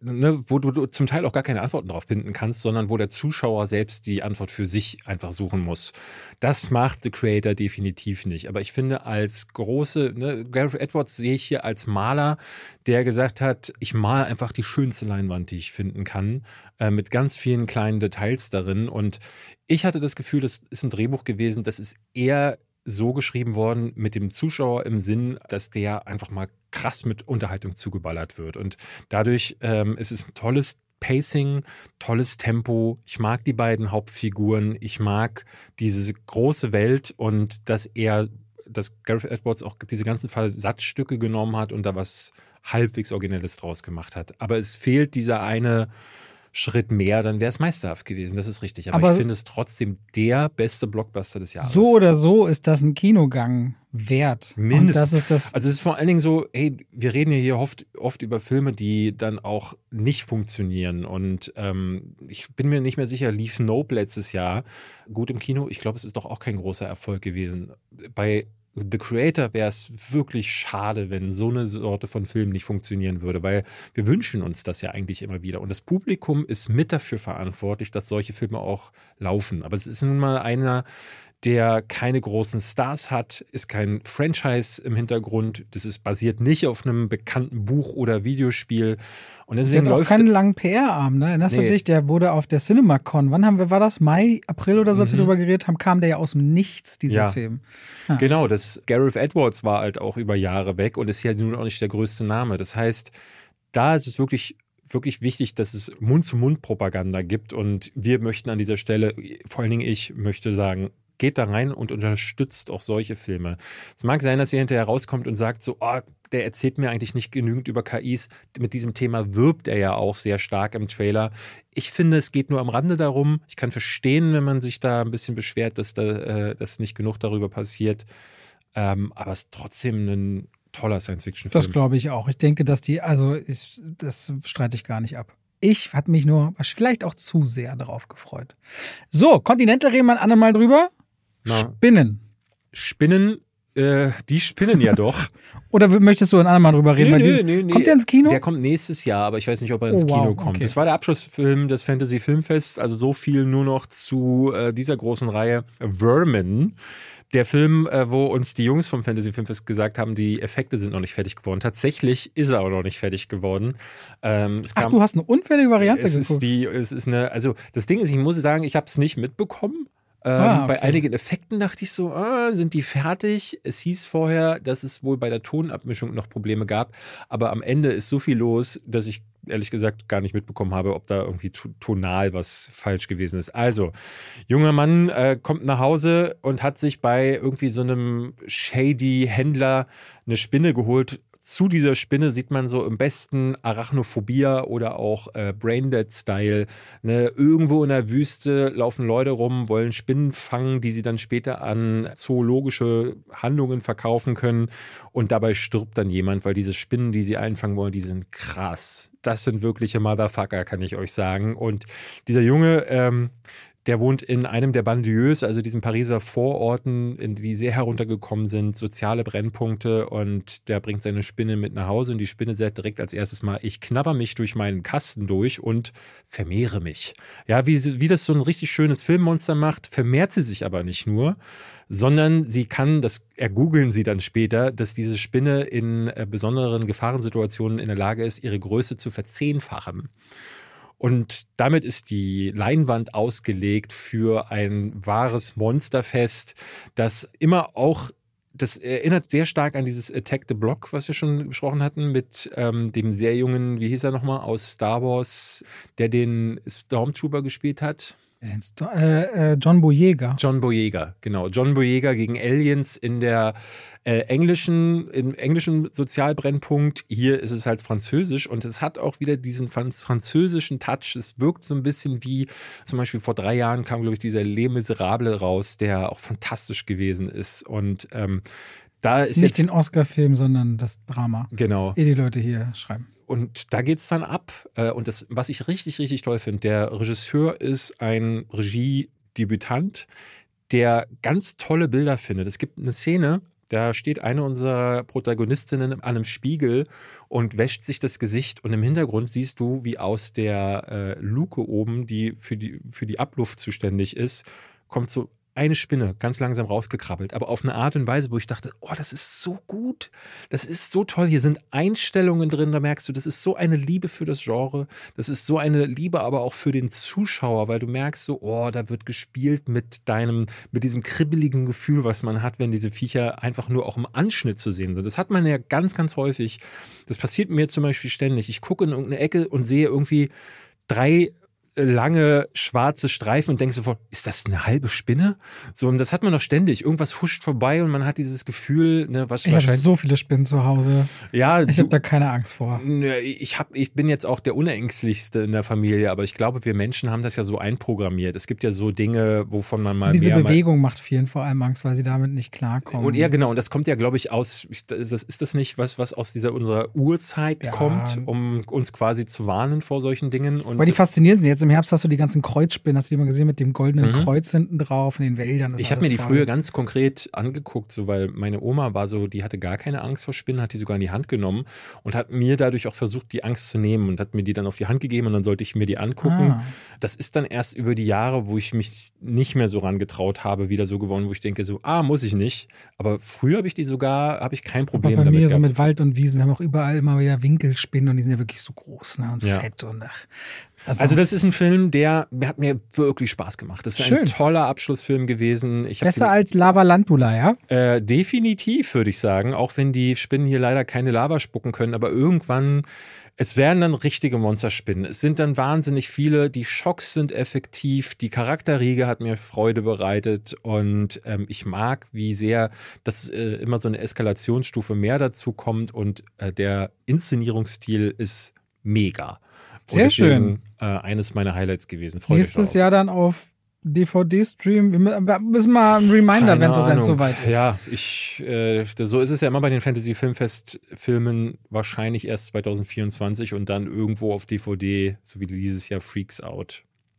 ne, wo du, zum Teil auch gar keine Antworten drauf finden kannst, sondern wo der Zuschauer selbst die Antwort für sich einfach suchen muss. Das macht The Creator definitiv nicht. Aber ich finde, als große, ne, Gareth Edwards sehe ich hier als Maler, der gesagt hat, ich male einfach die schönste Leinwand, die ich finden kann, äh, mit ganz vielen kleinen Details darin. Und ich hatte das Gefühl, das ist ein Drehbuch gewesen, das ist eher so geschrieben worden mit dem Zuschauer im Sinn, dass der einfach mal krass mit Unterhaltung zugeballert wird. Und dadurch ähm, ist es ein tolles Pacing, tolles Tempo. Ich mag die beiden Hauptfiguren. Ich mag diese große Welt und dass er, dass Gareth Edwards auch diese ganzen Versatzstücke genommen hat und da was halbwegs Originelles draus gemacht hat. Aber es fehlt dieser eine Schritt mehr, dann wäre es meisterhaft gewesen. Das ist richtig. Aber, Aber ich finde es trotzdem der beste Blockbuster des Jahres. So oder so ist das ein Kinogang wert. Mindestens. Also es ist vor allen Dingen so, hey, wir reden ja hier oft, oft über Filme, die dann auch nicht funktionieren. Und ähm, ich bin mir nicht mehr sicher, lief Nope letztes Jahr gut im Kino? Ich glaube, es ist doch auch kein großer Erfolg gewesen. Bei The Creator wäre es wirklich schade, wenn so eine Sorte von Film nicht funktionieren würde, weil wir wünschen uns das ja eigentlich immer wieder. Und das Publikum ist mit dafür verantwortlich, dass solche Filme auch laufen. Aber es ist nun mal einer der keine großen Stars hat, ist kein Franchise im Hintergrund. Das ist basiert nicht auf einem bekannten Buch oder Videospiel. Und deswegen der hat auch keinen langen PR-Arm, ne? Erinnerst nee. du dich? Der wurde auf der CinemaCon. Wann haben wir, war das? Mai, April oder so, als mhm. wir darüber geredet haben, kam der ja aus dem Nichts, dieser ja. Film. Ja. Genau, das Gareth Edwards war halt auch über Jahre weg und ist ja nun auch nicht der größte Name. Das heißt, da ist es wirklich wirklich wichtig, dass es Mund-zu-Mund-Propaganda gibt. Und wir möchten an dieser Stelle, vor allen Dingen ich, möchte sagen, geht da rein und unterstützt auch solche Filme. Es mag sein, dass ihr hinterher rauskommt und sagt so, oh, der erzählt mir eigentlich nicht genügend über KIs. Mit diesem Thema wirbt er ja auch sehr stark im Trailer. Ich finde, es geht nur am Rande darum. Ich kann verstehen, wenn man sich da ein bisschen beschwert, dass da äh, dass nicht genug darüber passiert. Ähm, aber es ist trotzdem ein toller Science-Fiction-Film. Das glaube ich auch. Ich denke, dass die, also ich, das streite ich gar nicht ab. Ich hatte mich nur vielleicht auch zu sehr darauf gefreut. So, Continental reden wir ein andermal drüber. Na, Spinnen. Spinnen, äh, die spinnen ja doch. Oder möchtest du ein andermal drüber reden? Nee, nee, nee, kommt der ins Kino? Der kommt nächstes Jahr, aber ich weiß nicht, ob er ins oh, wow, Kino kommt. Okay. Das war der Abschlussfilm des Fantasy Filmfests, also so viel nur noch zu äh, dieser großen Reihe Vermin. Der Film, äh, wo uns die Jungs vom Fantasy Filmfest gesagt haben, die Effekte sind noch nicht fertig geworden. Tatsächlich ist er auch noch nicht fertig geworden. Ähm, Ach, kam, du hast eine unfertige Variante es geguckt. Ist die, es ist eine, also das Ding ist, ich muss sagen, ich habe es nicht mitbekommen. Ähm, ah, okay. Bei einigen Effekten dachte ich so, ah, sind die fertig? Es hieß vorher, dass es wohl bei der Tonabmischung noch Probleme gab, aber am Ende ist so viel los, dass ich ehrlich gesagt gar nicht mitbekommen habe, ob da irgendwie tonal was falsch gewesen ist. Also, junger Mann äh, kommt nach Hause und hat sich bei irgendwie so einem shady Händler eine Spinne geholt, zu dieser Spinne sieht man so im besten Arachnophobia oder auch äh, Braindead-Style. Ne? Irgendwo in der Wüste laufen Leute rum, wollen Spinnen fangen, die sie dann später an zoologische Handlungen verkaufen können. Und dabei stirbt dann jemand, weil diese Spinnen, die sie einfangen wollen, die sind krass. Das sind wirkliche Motherfucker, kann ich euch sagen. Und dieser Junge, ähm, der wohnt in einem der Banlieues, also diesen Pariser Vororten, in die sehr heruntergekommen sind, soziale Brennpunkte und der bringt seine Spinne mit nach Hause und die Spinne sagt direkt als erstes mal, ich knabber mich durch meinen Kasten durch und vermehre mich. Ja, wie, wie das so ein richtig schönes Filmmonster macht, vermehrt sie sich aber nicht nur, sondern sie kann, das ergoogeln sie dann später, dass diese Spinne in äh, besonderen Gefahrensituationen in der Lage ist, ihre Größe zu verzehnfachen. Und damit ist die Leinwand ausgelegt für ein wahres Monsterfest, das immer auch das erinnert sehr stark an dieses Attack the Block, was wir schon besprochen hatten, mit ähm, dem sehr jungen, wie hieß er nochmal, aus Star Wars, der den Stormtrooper gespielt hat. Äh, äh, John Boyega. John Boyega, genau. John Boyega gegen Aliens in der äh, englischen, im englischen Sozialbrennpunkt. Hier ist es halt französisch und es hat auch wieder diesen französischen Touch. Es wirkt so ein bisschen wie, zum Beispiel vor drei Jahren kam, glaube ich, dieser Les Miserables raus, der auch fantastisch gewesen ist. Und ähm, da ist Nicht jetzt, den Oscar-Film, sondern das Drama. Genau. Ehe die Leute hier schreiben. Und da geht es dann ab. Äh, Und das, was ich richtig, richtig toll finde, der Regisseur ist ein Regiedebütant, der ganz tolle Bilder findet. Es gibt eine Szene, da steht eine unserer Protagonistinnen an einem Spiegel und wäscht sich das Gesicht und im Hintergrund siehst du, wie aus der äh, Luke oben, die für, die für die Abluft zuständig ist, kommt so eine Spinne ganz langsam rausgekrabbelt, aber auf eine Art und Weise, wo ich dachte, oh, das ist so gut, das ist so toll. Hier sind Einstellungen drin, da merkst du, das ist so eine Liebe für das Genre, das ist so eine Liebe aber auch für den Zuschauer, weil du merkst so, oh, da wird gespielt mit deinem, mit diesem kribbeligen Gefühl, was man hat, wenn diese Viecher einfach nur auch im Anschnitt zu sehen sind. Das hat man ja ganz, ganz häufig. Das passiert mir zum Beispiel ständig. Ich gucke in irgendeine Ecke und sehe irgendwie drei lange schwarze Streifen und denkst sofort, ist das eine halbe Spinne? So, und das hat man doch ständig. Irgendwas huscht vorbei und man hat dieses Gefühl, ne, was Ich wahrscheinlich. so viele Spinnen zu Hause. ja, Ich habe da keine Angst vor. Ich, hab, ich bin jetzt auch der Unängstlichste in der Familie, aber ich glaube, wir Menschen haben das ja so einprogrammiert. Es gibt ja so Dinge, wovon man mal Diese mehr. Bewegung macht vielen vor allem Angst, weil sie damit nicht klarkommen. Und ja, genau. Und das kommt ja, glaube ich, aus. Das, ist das nicht was, was aus dieser unserer Urzeit Ja. kommt, um uns quasi zu warnen vor solchen Dingen? Und Weil die faszinierend sind. Jetzt im Herbst hast du die ganzen Kreuzspinnen, hast du die mal gesehen mit dem goldenen Mhm. Kreuz hinten drauf in den Wäldern. Ich habe mir die voll. früher ganz konkret angeguckt, so weil meine Oma war so, die hatte gar keine Angst vor Spinnen, hat die sogar in die Hand genommen und hat mir dadurch auch versucht, die Angst zu nehmen und hat mir die dann auf die Hand gegeben und dann sollte ich mir die angucken. Ah. Das ist dann erst über die Jahre, wo ich mich nicht mehr so rangetraut habe, wieder so geworden, wo ich denke so, ah, muss ich nicht. Aber früher habe ich die sogar, habe ich kein Aber Problem bei damit mir so gehabt. mit Wald und Wiesen, wir haben auch überall immer wieder Winkelspinnen und die sind ja wirklich so groß ne? und Ja. fett und ach. Also das ist ein Film, der hat mir wirklich Spaß gemacht. Das ist Schön. ein toller Abschlussfilm gewesen. Besser als Lavalantula, ja? Äh, definitiv, würde ich sagen. Auch wenn die Spinnen hier leider keine Lava spucken können, aber irgendwann, es werden dann richtige Monsterspinnen. Es sind dann wahnsinnig viele. Die Schocks sind effektiv. Die Charakterriege hat mir Freude bereitet und ähm, ich mag, wie sehr das äh, immer so eine Eskalationsstufe mehr dazu kommt und äh, der Inszenierungsstil ist mega. Sehr deswegen, schön. Äh, eines meiner Highlights gewesen. Freut Nächstes. Jahr dann auf DVD-Stream. Wir mü- wir müssen mal einen Reminder, wenn es soweit ist. Ja, ich, äh, so ist es ja immer bei den Fantasy-Filmfest-Filmen, wahrscheinlich erst 2024 und dann irgendwo auf DVD, so wie dieses Jahr Freaks Out.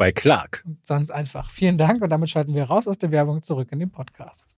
Bei Clark. Ganz einfach. Vielen Dank und damit schalten wir raus aus der Werbung zurück in den Podcast.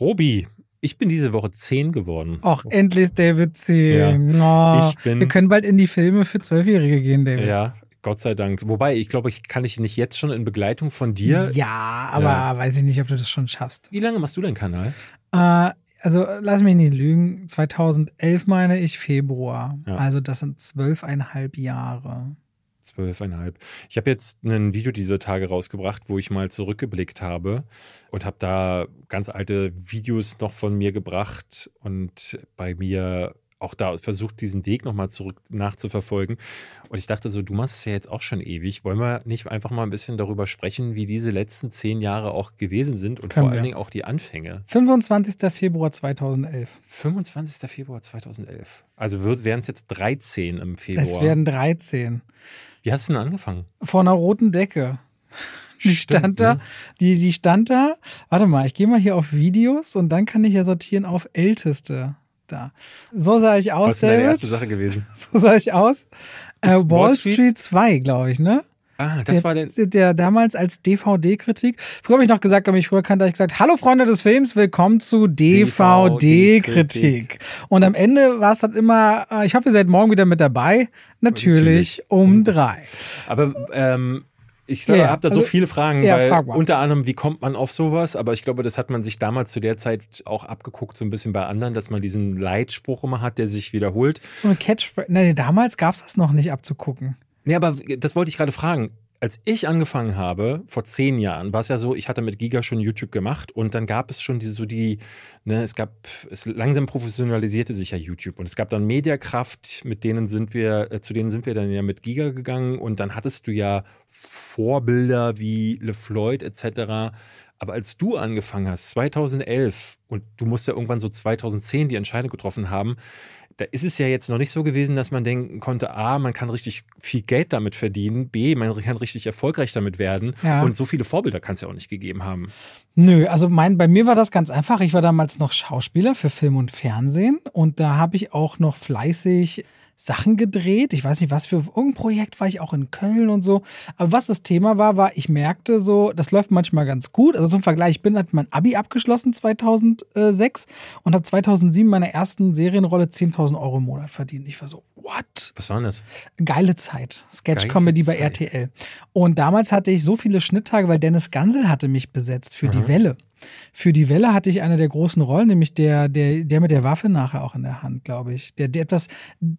Robi, ich bin diese Woche 10 geworden. Ach, endlich David 10. Ja, oh, bin, wir können bald in die Filme für Zwölfjährige gehen, David. Ja, Gott sei Dank. Wobei, ich glaube, ich kann ich nicht jetzt schon in Begleitung von dir. Ja, aber ja. weiß ich nicht, ob du das schon schaffst. Wie lange machst du deinen Kanal? Äh, also lass mich nicht lügen. 2011 meine ich Februar. Ja. Also das sind zwölfeinhalb Jahre. Zwölfeinhalb. Ich habe jetzt ein Video diese Tage rausgebracht, wo ich mal zurückgeblickt habe und habe da ganz alte Videos noch von mir gebracht und bei mir auch da versucht, diesen Weg nochmal zurück nachzuverfolgen. Und ich dachte so, du machst es ja jetzt auch schon ewig. Wollen wir nicht einfach mal ein bisschen darüber sprechen, wie diese letzten zehn Jahre auch gewesen sind und Können vor allen Dingen auch die Anfänge? 25. Februar 2011. 25. Februar 2011. Also wären es jetzt 13 im Februar. Es werden 13. Wie hast du denn angefangen? Vor einer roten Decke. Die Stimmt, stand da, ne? die, die stand da. Warte mal, ich gehe mal hier auf Videos und dann kann ich ja sortieren auf Älteste. Da. So sah ich aus. Was ist deine erste Sache gewesen? So sah ich aus. Äh, Wall, Wall Street? Street 2, glaube ich, ne? Ah, das der, war der. Der damals als DVD-Kritik. Früher habe ich noch gesagt, wenn ich früher kannte, habe ich gesagt, hallo Freunde des Films, willkommen zu DVD-Kritik. Und am Ende war es dann immer, äh, ich hoffe, ihr seid morgen wieder mit dabei. Natürlich, Natürlich. um drei. Aber ähm, ich ja, habe da also, so viele Fragen, ja, weil frag unter anderem, wie kommt man auf sowas? Aber ich glaube, das hat man sich damals zu der Zeit auch abgeguckt, so ein bisschen bei anderen, dass man diesen Leitspruch immer hat, der sich wiederholt. So eine Catchphrase. Nee, damals gab es das noch nicht abzugucken. Nee, aber das wollte ich gerade fragen als ich angefangen habe, vor zehn Jahren, war es ja so, ich hatte mit Giga schon YouTube gemacht und dann gab es schon diese, so die, ne, es gab, es langsam professionalisierte sich ja YouTube und es gab dann Mediakraft, mit denen sind wir, äh, zu denen sind wir dann ja mit Giga gegangen und dann hattest du ja Vorbilder wie LeFloid etc. Aber als du angefangen hast, 2011, und du musst ja irgendwann so 2010 die Entscheidung getroffen haben, da ist es ja jetzt noch nicht so gewesen, dass man denken konnte, A, man kann richtig viel Geld damit verdienen, B, man kann richtig erfolgreich damit werden. Ja. Und so viele Vorbilder kann es ja auch nicht gegeben haben. Nö, also mein, bei mir war das ganz einfach. Ich war damals noch Schauspieler für Film und Fernsehen und da habe ich auch noch fleißig Sachen gedreht. Ich weiß nicht, was für irgendein Projekt war ich auch in Köln und so. Aber was das Thema war, war, ich merkte so, das läuft manchmal ganz gut. Also zum Vergleich, ich bin, hat mein Abi abgeschlossen 2006 und habe 2007 meine ersten Serienrolle 10.000 Euro im Monat verdient. Ich war so, what? Was war das? Geile Zeit. Sketch-Comedy bei RTL. Und damals hatte ich so viele Schnitttage, weil Dennis Gansel hatte mich besetzt für mhm. die Welle. Für die Welle hatte ich eine der großen Rollen, nämlich der, der, der mit der Waffe nachher auch in der Hand, glaube ich. Der, der etwas,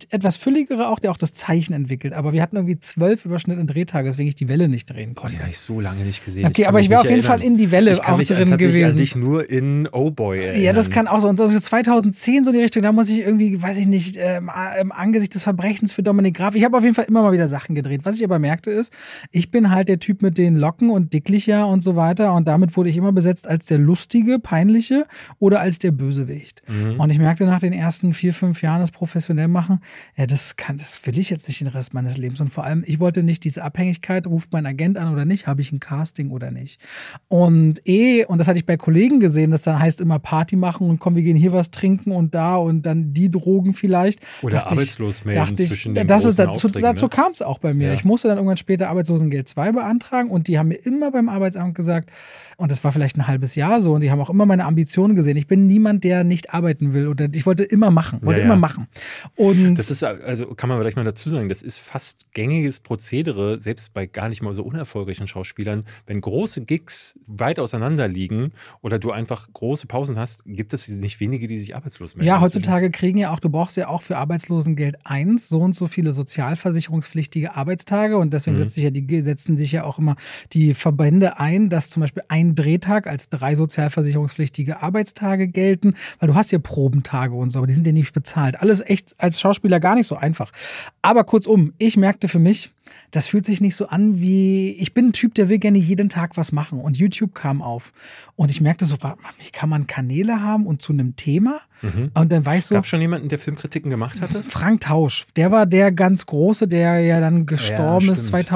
etwas fülligere auch, der auch das Zeichen entwickelt. Aber wir hatten irgendwie zwölf überschnittene Drehtage, weswegen ich die Welle nicht drehen konnte. Oh, die habe ich so lange nicht gesehen. Okay, ich aber ich wäre auf jeden erinnern. Fall in die Welle ich auch mich drin gewesen. Ich dich nur in Oh Boy erinnern. Ja, das kann auch so. Und so 2010 so die Richtung, da muss ich irgendwie, weiß ich nicht, ähm, im Angesicht des Verbrechens für Dominik Graf. Ich habe auf jeden Fall immer mal wieder Sachen gedreht. Was ich aber merkte ist, ich bin halt der Typ mit den Locken und dicklicher und so weiter. Und damit wurde ich immer besetzt als der lustige, Peinliche oder als der Bösewicht. Mhm. Und ich merkte nach den ersten vier, fünf Jahren das professionell machen, ja, das kann, das will ich jetzt nicht den Rest meines Lebens. Und vor allem, ich wollte nicht diese Abhängigkeit, ruft mein Agent an oder nicht, habe ich ein Casting oder nicht. Und eh, und das hatte ich bei Kollegen gesehen, das dann heißt immer Party machen und komm, wir gehen hier was trinken und da und dann die Drogen vielleicht. Oder dachte arbeitslos ich, melden ich, zwischen den das ist, dazu, dazu ne? kam es auch bei mir. Ja. Ich musste dann irgendwann später Arbeitslosengeld 2 beantragen und die haben mir immer beim Arbeitsamt gesagt, und das war vielleicht ein halbes Jahr so und die haben auch immer meine Ambitionen gesehen. Ich bin niemand, der nicht arbeiten will oder ich wollte immer machen, wollte ja, ja. immer machen. Und das ist, also kann man vielleicht mal dazu sagen, das ist fast gängiges Prozedere, selbst bei gar nicht mal so unerfolgreichen Schauspielern. Wenn große Gigs weit auseinander liegen oder du einfach große Pausen hast, gibt es nicht wenige, die sich arbeitslos melden. Ja, heutzutage kriegen ja auch, du brauchst ja auch für Arbeitslosengeld 1 so und so viele sozialversicherungspflichtige Arbeitstage und deswegen mhm. sich ja die, setzen sich ja auch immer die Verbände ein, dass zum Beispiel ein ein Drehtag als drei sozialversicherungspflichtige Arbeitstage gelten, weil du hast ja Probentage und so, aber die sind ja nicht bezahlt. Alles echt als Schauspieler gar nicht so einfach. Aber kurzum, ich merkte für mich, das fühlt sich nicht so an wie, ich bin ein Typ, der will gerne jeden Tag was machen und YouTube kam auf und ich merkte so, wie kann man Kanäle haben und zu einem Thema Mhm. und dann weißt du, Gab schon jemanden, der Filmkritiken gemacht hatte? Frank Tausch, der war der ganz große, der ja dann gestorben ist stimmt.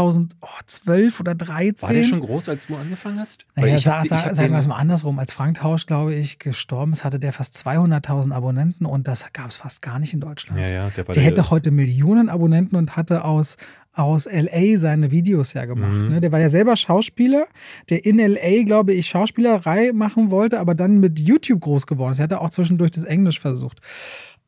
2012 oder 13. War der schon groß, als du angefangen hast? Naja, ich hab- sa, ich sa, hab sagen wir es mal andersrum. Als Frank Tausch, glaube ich, gestorben ist, hatte der fast 200.000 Abonnenten und das gab es fast gar nicht in Deutschland. Ja, ja, der der hätte heute Millionen Abonnenten und hatte aus, aus LA seine Videos ja gemacht. Mhm. Ne? Der war ja selber Schauspieler, der in LA, glaube ich, Schauspielerei machen wollte, aber dann mit YouTube groß geworden ist. Er hatte auch zwischendurch das Englisch versucht.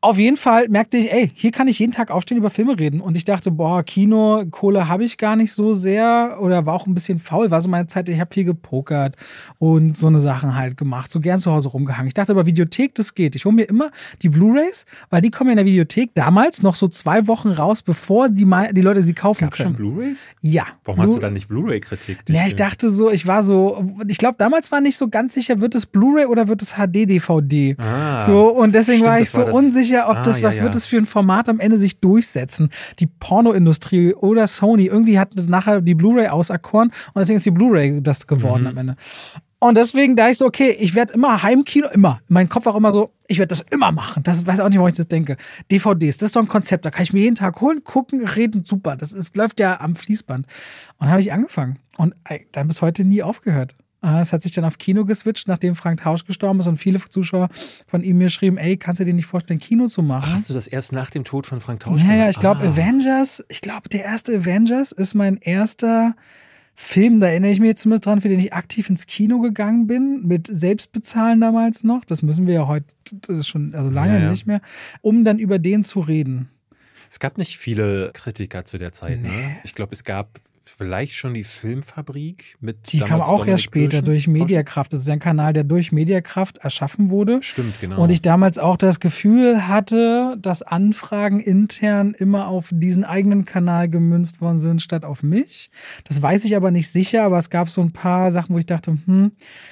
Auf jeden Fall merkte ich, ey, hier kann ich jeden Tag aufstehen, über Filme reden. Und ich dachte, boah, Kino, Kohle habe ich gar nicht so sehr oder war auch ein bisschen faul. War so meine Zeit, ich habe viel gepokert und so eine Sachen halt gemacht. So gern zu Hause rumgehangen. Ich dachte aber, Videothek, das geht. Ich hole mir immer die Blu-Rays, weil die kommen ja in der Videothek damals noch so zwei Wochen raus, bevor die, die Leute sie kaufen Gab schon können. Blu-Rays? Ja. Warum hast Blu- du dann nicht Blu-ray-Kritik? ja, ich dachte so, ich war so, ich glaube, damals war nicht so ganz sicher, wird es Blu-ray oder wird es HD-DVD? Ah, so, und deswegen stimmt, war ich so das- unsicher, ob Ah, das, ja, was ja. wird es für ein Format am Ende sich durchsetzen. Die Pornoindustrie oder Sony, irgendwie hat nachher die Blu-ray auserkoren und deswegen ist die Blu-ray das geworden Mhm. am Ende. Und deswegen da ich so, okay, ich werde immer Heimkino, immer. Mein Kopf auch immer so, ich werde das immer machen. Das weiß auch nicht, warum ich das denke. DVDs, das ist doch ein Konzept, da kann ich mir jeden Tag holen, gucken, reden, super. Das ist, läuft ja am Fließband. Und habe ich angefangen. Und ey, dann bis heute nie aufgehört. Ah, Es hat sich dann auf Kino geswitcht, nachdem Frank Tausch gestorben ist und viele Zuschauer von ihm mir schrieben, ey, kannst du dir nicht vorstellen, Kino zu machen? Hast du das erst nach dem Tod von Frank Tausch Ja, ja, gemacht? ich glaube, Ah. Avengers, ich glaube, der erste Avengers ist mein erster Film, da erinnere ich mich jetzt zumindest dran, für den ich aktiv ins Kino gegangen bin, mit Selbstbezahlen damals noch. Das müssen wir ja heute das ist schon, also lange Ja, ja. nicht mehr, um dann über den zu reden. Es gab nicht viele Kritiker zu der Zeit, ne? Nee. Ich glaube, es gab vielleicht schon die Filmfabrik mit Die kam auch Dominik erst später Bürschen. durch Mediakraft. Das ist ein Kanal, der durch Mediakraft erschaffen wurde. Stimmt, genau. Und ich damals auch das Gefühl hatte, dass Anfragen intern immer auf diesen eigenen Kanal gemünzt worden sind, statt auf mich. Das weiß ich aber nicht sicher, aber es gab so ein paar Sachen, wo ich dachte, hm,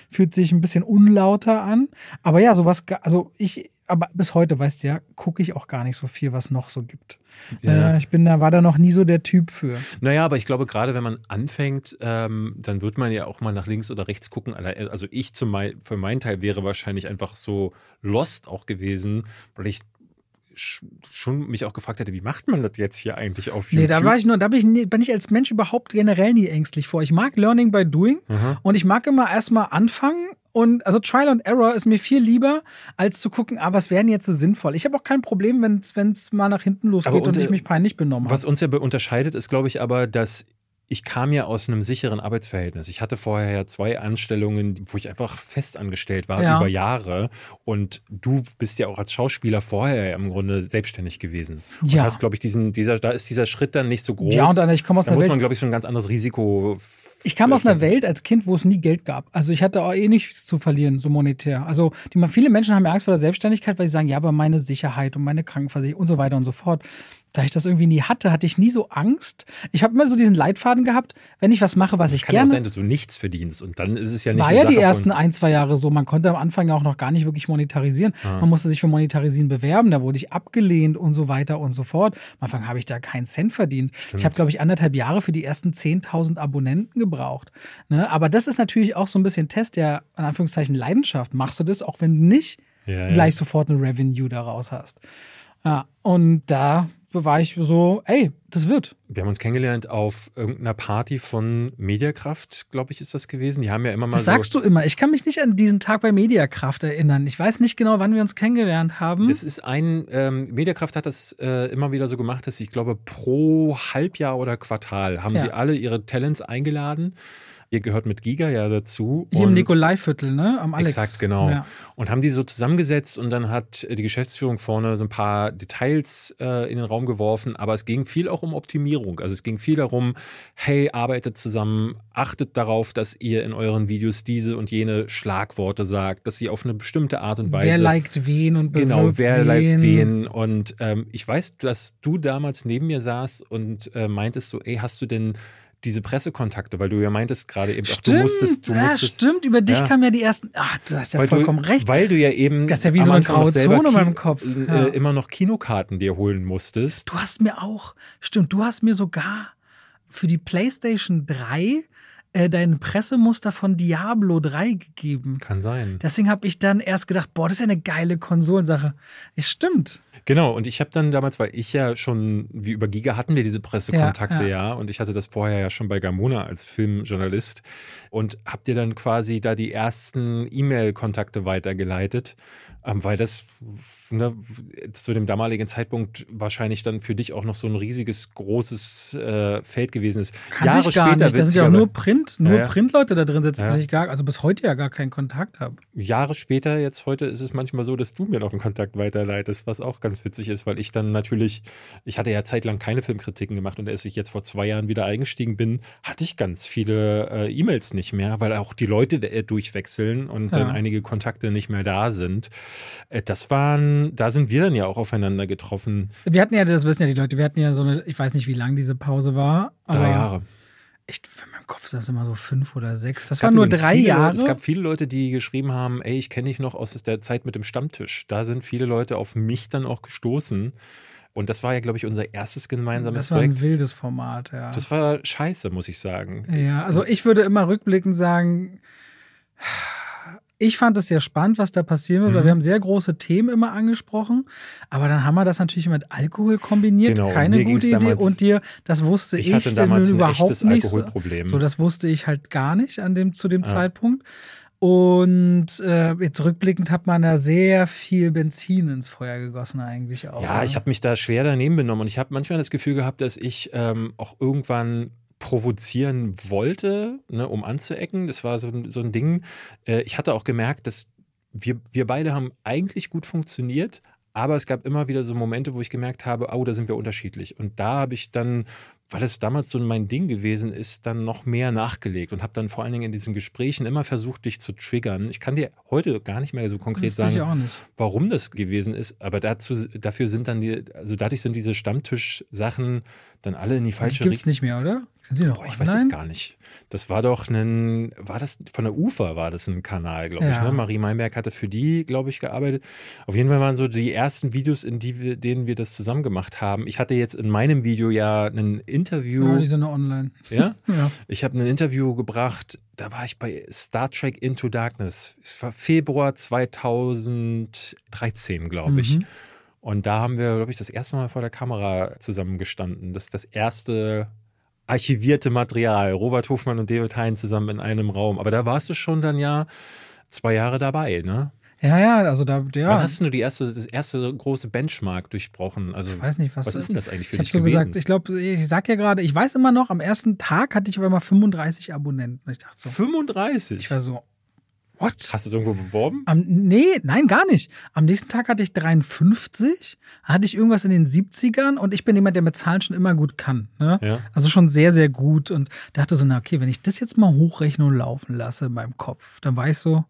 fühlt sich ein bisschen unlauter an. Aber ja, sowas, also ich, aber bis heute, weißt du ja, gucke ich auch gar nicht so viel, was noch so gibt. Ja. Äh, ich bin da, war da noch nie so der Typ für. Naja, aber ich glaube, gerade wenn man anfängt, ähm, dann wird man ja auch mal nach links oder rechts gucken. Also ich zum für meinen Teil wäre wahrscheinlich einfach so lost auch gewesen, weil ich schon mich auch gefragt hätte, wie macht man das jetzt hier eigentlich auf YouTube? Nee, da war ich nur, da bin ich, bin ich als Mensch überhaupt generell nie ängstlich vor. Ich mag Learning by Doing Aha. und ich mag immer erstmal anfangen und also Trial and Error ist mir viel lieber, als zu gucken, ah, was wäre denn jetzt so sinnvoll. Ich habe auch kein Problem, wenn es mal nach hinten losgeht und unter- ich mich peinlich benommen Was habe. uns ja unterscheidet, ist, glaube ich, aber, dass ich kam ja aus einem sicheren Arbeitsverhältnis. Ich hatte vorher ja zwei Anstellungen, wo ich einfach fest angestellt war Ja. über Jahre. Und du bist ja auch als Schauspieler vorher im Grunde selbstständig gewesen. Und Ja. hast, glaube ich, diesen, dieser, da ist dieser Schritt dann nicht so groß. Ja, und dann, ich komme aus da einer muss Welt. man, glaube ich, schon ein ganz anderes Risiko. Ich kam aus einer Welt als Kind, wo es nie Geld gab. Also ich hatte auch eh nichts zu verlieren, so monetär. Also die, viele Menschen haben ja Angst vor der Selbstständigkeit, weil sie sagen, ja, aber meine Sicherheit und meine Krankenversicherung und so weiter und so fort. Da ich das irgendwie nie hatte, hatte ich nie so Angst. Ich habe immer so diesen Leitfaden gehabt, wenn ich was mache, was Es ich kann ja auch gerne sein, dass du nichts verdienst. Und dann ist es ja nicht War ja die ersten ein, zwei Jahre so. Man konnte am Anfang ja auch noch gar nicht wirklich monetarisieren. Ah. Man musste sich für Monetarisieren bewerben, da wurde ich abgelehnt und so weiter und so fort. Am Anfang habe ich da keinen Cent verdient. Ich habe, glaube ich, anderthalb Jahre für die ersten 10.000 Abonnenten gebraucht. Ne? Aber das ist natürlich auch so ein bisschen Test der, in Anführungszeichen, Leidenschaft. Machst du das, auch wenn du nicht Ja, ja. gleich sofort eine Revenue daraus hast. Ja, und da war ich so, ey, das wird. Wir haben uns kennengelernt auf irgendeiner Party von Mediakraft, glaube ich, ist das gewesen. Die haben ja immer mal Das so. sagst du immer. Ich kann mich nicht an diesen Tag bei Mediakraft erinnern. Ich weiß nicht genau, wann wir uns kennengelernt haben. Das ist ein, ähm, Mediakraft hat das äh, immer wieder so gemacht, dass ich glaube, pro Halbjahr oder Quartal haben Ja. sie alle ihre Talents eingeladen. Ihr gehört mit Giga ja dazu. Hier im Nikolaiviertel, ne? Am Alex. Exakt, genau. Ja. Und haben die so zusammengesetzt und dann hat die Geschäftsführung vorne so ein paar Details äh, in den Raum geworfen, aber es ging viel auch um Optimierung. Also es ging viel darum, hey, arbeitet zusammen, achtet darauf, dass ihr in euren Videos diese und jene Schlagworte sagt, dass sie auf eine bestimmte Art und Weise. Wer liked wen und Genau, wer wen. liked wen. Und ähm, ich weiß, dass du damals neben mir saßt und äh, meintest so, ey, hast du denn diese Pressekontakte? Weil du ja meintest gerade eben Stimmt, du musstest, du ja, musstest stimmt. Über dich ja. kamen ja die ersten. Ach, du hast ja weil vollkommen du, recht. Weil du ja eben Das ist ja wie so eine graue Zone in meinem Kopf. Äh, Ja. immer noch Kinokarten dir holen musstest. Du hast mir auch, stimmt, du hast mir sogar für die PlayStation 3 äh, dein Pressemuster von Diablo 3 gegeben. Kann sein. Deswegen habe ich dann erst gedacht, boah, das ist ja eine geile Konsolensache. Es stimmt. Genau, und ich habe dann damals, weil ich ja schon, wie über Giga hatten wir diese Pressekontakte Ja, ja, und ich hatte das vorher ja schon bei Gamona als Filmjournalist und hab dir dann quasi da die ersten E-Mail-Kontakte weitergeleitet, weil das ne, zu dem damaligen Zeitpunkt wahrscheinlich dann für dich auch noch so ein riesiges, großes äh, Feld gewesen ist. Kann ich gar nicht. Da sind ja auch nur Print, nur Ja, ja. Printleute da drin sitzen, Ja. dass ich gar, also bis heute ja gar keinen Kontakt habe. Jahre später, jetzt heute, ist es manchmal so, dass du mir noch einen Kontakt weiterleitest, was auch ganz witzig ist, weil ich dann natürlich, ich hatte ja zeitlang keine Filmkritiken gemacht und als ich jetzt vor zwei Jahren wieder eingestiegen bin, hatte ich ganz viele äh, E-Mails nicht mehr, weil auch die Leute äh, durchwechseln und dann einige Kontakte nicht mehr da sind. Äh, das waren, da sind wir dann ja auch aufeinander getroffen. Wir hatten ja, das wissen ja die Leute, wir hatten ja so eine, ich weiß nicht, wie lang diese Pause war. Aber Drei Jahre. Ich, in meinem Kopf sind das immer so fünf oder sechs. Das waren nur drei Jahre. Es gab viele Leute, die geschrieben haben, ey, ich kenne dich noch aus der Zeit mit dem Stammtisch. Da sind viele Leute auf mich dann auch gestoßen. Und das war ja, glaube ich, unser erstes gemeinsames das war ein Projekt. wildes Format, ja. Das war scheiße, muss ich sagen. Ja, also ich würde immer rückblickend sagen, ich fand es sehr spannend, was da passieren wird, weil Mhm. wir haben sehr große Themen immer angesprochen, aber dann haben wir das natürlich mit Alkohol kombiniert, Genau, keine gute Idee damals- und dir, das wusste ich, Ich hatte damals ein überhaupt echtes nicht. So, Alkoholproblem. so, das wusste ich halt gar nicht an dem, zu dem Ja. Zeitpunkt. Und äh, jetzt rückblickend hat man da sehr viel Benzin ins Feuer gegossen eigentlich auch. ja, ne? ich habe mich da schwer daneben benommen und ich habe manchmal das Gefühl gehabt, dass ich ähm, auch irgendwann provozieren wollte, ne, um anzuecken. Das war so, ein- so ein Ding. Äh, ich hatte auch gemerkt, dass wir, wir beide haben eigentlich gut funktioniert, aber es gab immer wieder so Momente, wo ich gemerkt habe, oh, da sind wir unterschiedlich. Und da habe ich dann, weil es damals so mein Ding gewesen ist, dann noch mehr nachgelegt und habe dann vor allen Dingen in diesen Gesprächen immer versucht, dich zu triggern. Ich kann dir heute gar nicht mehr so konkret ich sagen, warum das gewesen ist, aber dazu, dafür sind dann die, also dadurch sind diese Stammtisch-Sachen dann alle in die falsche gibt's Richtung. nicht mehr, oder? Sind die noch Boah, ich weiß es online? gar nicht. Das war doch ein, war das von der UFA war das ein Kanal, glaube ich. Ja. Ne? Marie Meinberg hatte für die, glaube ich, gearbeitet. Auf jeden Fall waren so die ersten Videos, in die wir, denen wir das zusammen gemacht haben. Ich hatte jetzt in meinem Video ja ein Interview. Ja, die sind noch online. ja? Ja. Ich habe ein Interview gebracht, da war ich bei Star Trek Into Darkness. Es war Februar 2013, glaube ich. Mhm. Und da haben wir, glaube ich, das erste Mal vor der Kamera zusammengestanden. Das ist das erste archivierte Material. Robert Hofmann und David Hein zusammen in einem Raum. Aber da warst du schon dann ja zwei Jahre dabei, ne? Ja, ja, also da, Wann ja. hast du die erste, das erste große Benchmark durchbrochen? Also, Ich weiß nicht, was, was ist denn das eigentlich für Ich habe dich so gewesen? gesagt, ich glaube, ich sag ja gerade, ich weiß immer noch, am ersten Tag hatte ich auf einmal 35 Abonnenten. Ich dachte so, 35? ich war so, what? Hast du es irgendwo beworben? Am, nee, nein, gar nicht. Am nächsten Tag hatte ich 53, hatte ich irgendwas in den 70ern und ich bin jemand, der mit Zahlen schon immer gut kann. Ne? Ja. Also schon sehr, sehr gut und dachte so, na okay, wenn ich das jetzt mal hochrechne und laufen lasse in meinem Kopf, dann war ich so,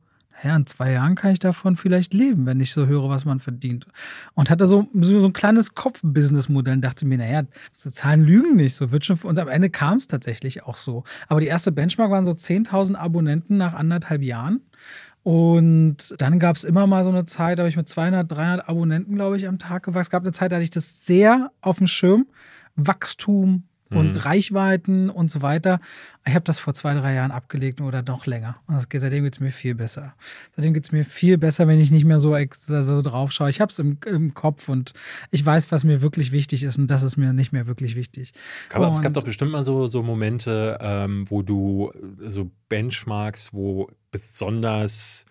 naja, in zwei Jahren kann ich davon vielleicht leben, wenn ich so höre, was man verdient. Und hatte so, so, so ein kleines Kopf-Business-Modell und dachte mir, naja, diese Zahlen lügen nicht, so wird schon, und am Ende kam es tatsächlich auch so. Aber die erste Benchmark waren so 10.000 Abonnenten nach anderthalb Jahren. Und dann gab es immer mal so eine Zeit, da habe ich mit 200, 300 Abonnenten, glaube ich, am Tag gewachsen. Es gab eine Zeit, da hatte ich das sehr auf dem Schirm. Wachstum und Mhm. Reichweiten und so weiter. Ich habe das vor zwei, drei Jahren abgelegt oder noch länger. Und das, seitdem geht es mir viel besser. Seitdem geht es mir viel besser, wenn ich nicht mehr so, ex- so drauf schaue. Ich habe es im, im Kopf und ich weiß, was mir wirklich wichtig ist und das ist mir nicht mehr wirklich wichtig. Aber es gab doch bestimmt mal so, so Momente, ähm, wo du äh, so Benchmarks, wo besonders,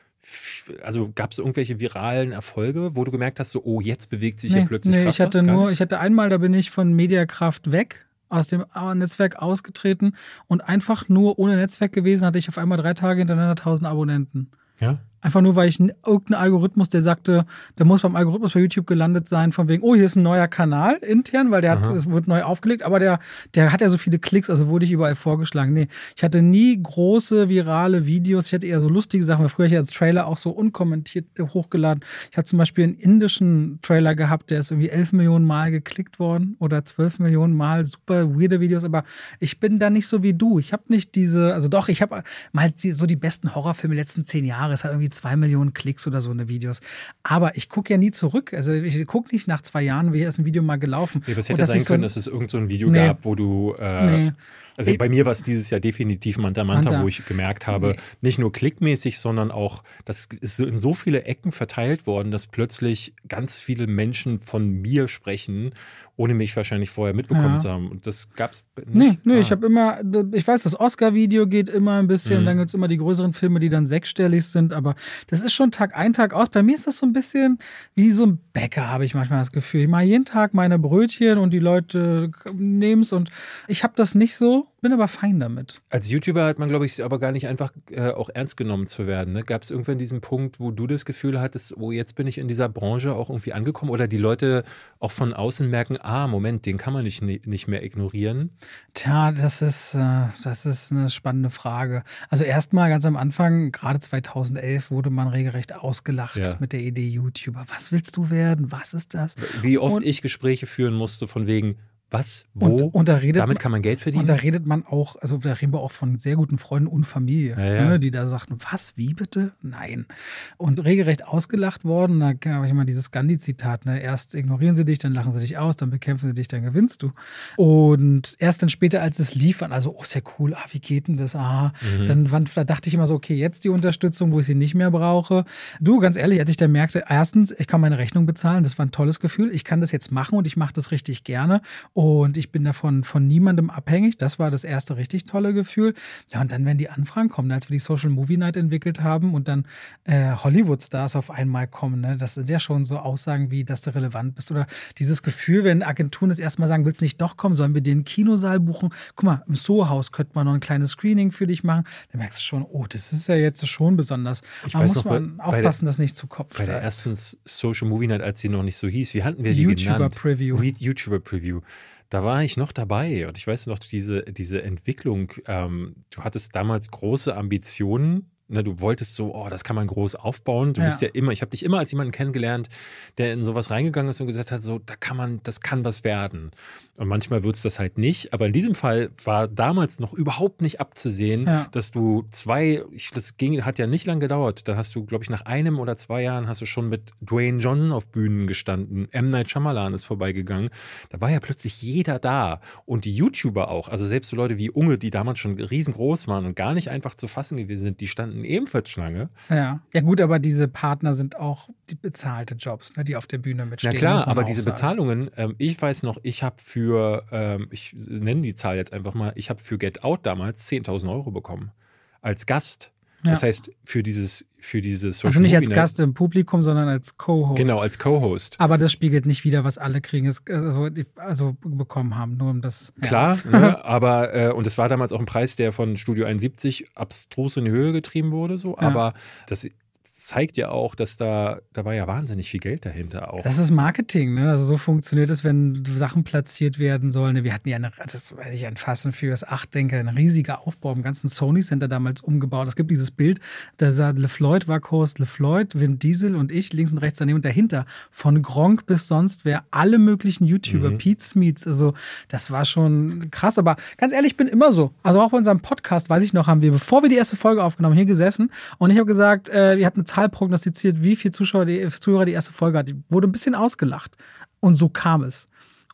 also gab es irgendwelche viralen Erfolge, wo du gemerkt hast, so, oh, jetzt bewegt sich ja plötzlich nee krass ich hatte nur, ich hatte einmal, da bin ich von Mediakraft weg, aus dem Netzwerk ausgetreten und einfach nur ohne Netzwerk gewesen, hatte ich auf einmal drei Tage hintereinander 1000 Abonnenten. ja? Einfach nur, weil ich irgendeinen Algorithmus, der sagte, der muss beim Algorithmus bei YouTube gelandet sein, von wegen, oh, hier ist ein neuer Kanal intern, weil der hat, Aha. es wird neu aufgelegt, aber der, der hat ja so viele Klicks, also wurde ich überall vorgeschlagen. Nee, ich hatte nie große virale Videos, ich hatte eher so lustige Sachen, weil früher ich als Trailer auch so unkommentiert hochgeladen. Ich habe zum Beispiel einen indischen Trailer gehabt, der ist irgendwie 11 Millionen Mal geklickt worden oder 12 Millionen Mal, super weirde Videos, aber ich bin da nicht so wie du. Ich habe nicht diese, also doch, ich habe mal so die besten Horrorfilme der letzten zehn Jahre. Es hat irgendwie irgendwie zwei Millionen Klicks oder so eine Videos. Aber ich gucke ja nie zurück. Also ich gucke nicht nach zwei Jahren, wie ist ein Video mal gelaufen. Nee, das hätte sein können, so dass es irgend so ein Video nee. gab, wo du äh, nee. Also bei mir war es dieses Jahr definitiv Manta Manta, Manta. wo ich gemerkt habe, nee. nicht nur klickmäßig, sondern auch, das ist in so viele Ecken verteilt worden, dass plötzlich ganz viele Menschen von mir sprechen ohne mich wahrscheinlich vorher mitbekommen ja. zu haben. Und das gab es nicht. Nee, nee, ah. ich habe immer, ich weiß, das Oscar-Video geht immer ein bisschen, mhm. dann gibt es immer die größeren Filme, die dann sechsstellig sind, aber das ist schon Tag ein, Tag aus. Bei mir ist das so ein bisschen wie so ein Bäcker, habe ich manchmal das Gefühl. Ich mache jeden Tag meine Brötchen und die Leute nehmen es und ich habe das nicht so, bin aber fein damit. Als YouTuber hat man, glaube ich, aber gar nicht einfach äh, auch ernst genommen zu werden. Ne? Gab es irgendwann diesen Punkt, wo du das Gefühl hattest, oh, jetzt bin ich in dieser Branche auch irgendwie angekommen oder die Leute auch von außen merken, ah, Moment, den kann man nicht, nicht mehr ignorieren? Tja, das ist, äh, das ist eine spannende Frage. Also erstmal ganz am Anfang, gerade 2011, wurde man regelrecht ausgelacht ja. mit der Idee YouTuber. Was willst du werden? Was ist das? Wie oft Und, ich Gespräche führen musste von wegen, was? Wo? Und, und da redet Damit kann man Geld verdienen? Und da redet man auch, also da reden wir auch von sehr guten Freunden und Familie, ja, ja. Ne, die da sagten, was, wie bitte? Nein. Und regelrecht ausgelacht worden, da habe ich immer dieses Gandhi-Zitat, ne? erst ignorieren sie dich, dann lachen sie dich aus, dann bekämpfen sie dich, dann gewinnst du. Und erst dann später, als es liefern, also, oh, ja cool, ah, wie geht denn das? Ah, mhm. dann wann, da dachte ich immer so, okay, jetzt die Unterstützung, wo ich sie nicht mehr brauche. Du, ganz ehrlich, als ich dann merkte, erstens, ich kann meine Rechnung bezahlen, das war ein tolles Gefühl, ich kann das jetzt machen und ich mache das richtig gerne und ich bin davon von niemandem abhängig. Das war das erste richtig tolle Gefühl. Ja, und dann, wenn die Anfragen kommen, als wir die Social Movie Night entwickelt haben und dann äh, Hollywood-Stars auf einmal kommen, ne? das sind ja schon so Aussagen wie, dass du relevant bist. Oder dieses Gefühl, wenn Agenturen das erstmal sagen, willst du nicht doch kommen, sollen wir den Kinosaal buchen? Guck mal, im Soho-Haus könnte man noch ein kleines Screening für dich machen. Da merkst du schon, oh, das ist ja jetzt schon besonders. Ich da muss noch, man aufpassen, dass nicht zu Kopf Bei steigt. der ersten Social Movie Night, als sie noch nicht so hieß, wie hatten wir die YouTuber genannt? Preview. YouTuber Preview. Da war ich noch dabei und ich weiß noch, diese, diese Entwicklung, ähm, du hattest damals große Ambitionen Ne, du wolltest so, oh, das kann man groß aufbauen. Du ja. bist ja immer, ich habe dich immer als jemanden kennengelernt, der in sowas reingegangen ist und gesagt hat, so, da kann man, das kann was werden. Und manchmal wird es das halt nicht. Aber in diesem Fall war damals noch überhaupt nicht abzusehen, ja. dass du zwei, ich, das ging, hat ja nicht lange gedauert. Da hast du, glaube ich, nach einem oder zwei Jahren hast du schon mit Dwayne Johnson auf Bühnen gestanden. M. Night Shyamalan ist vorbeigegangen. Da war ja plötzlich jeder da. Und die YouTuber auch. Also selbst so Leute wie Unge, die damals schon riesengroß waren und gar nicht einfach zu fassen gewesen sind, die standen hatten ebenfalls Schlange. Ja. Ja, gut, aber diese Partner sind auch die bezahlte Jobs, ne, die auf der Bühne mitstehen. Na klar, aber diese sagen. Bezahlungen, ähm, ich weiß noch, ich habe für, ähm, ich nenne die Zahl jetzt einfach mal, ich habe für Get Out damals 10.000 Euro bekommen. Als Gast. Ja. Das heißt, für dieses, für dieses Also nicht als Gast im Publikum, sondern als Co-Host. Genau, als Co-Host. Aber das spiegelt nicht wieder, was alle kriegen, also, also bekommen haben, nur um das. Klar, ja. ne, aber äh, und es war damals auch ein Preis, der von Studio 71 abstrus in die Höhe getrieben wurde, so, ja. aber das zeigt ja auch, dass da, da war ja wahnsinnig viel Geld dahinter auch. Das ist Marketing, ne? Also so funktioniert es, wenn Sachen platziert werden sollen. Wir hatten ja eine, das wenn ich an Fast and Furious 8 denke, ein riesiger Aufbau im ganzen Sony Center damals umgebaut. Es gibt dieses Bild, da sah LeFloid war Host, LeFloid, Vin Diesel und ich links und rechts daneben und dahinter von Gronk bis sonst wer, alle möglichen YouTuber, mhm. Pete Smeets, also das war schon krass. Aber ganz ehrlich, ich bin immer so. Also auch bei unserem Podcast, weiß ich noch, haben wir, bevor wir die erste Folge aufgenommen, hier gesessen und ich habe gesagt, äh, ihr habt eine Zahl Zahl prognostiziert, wie viele Zuschauer die, Zuhörer die erste Folge hat. Die wurde ein bisschen ausgelacht. Und so kam es.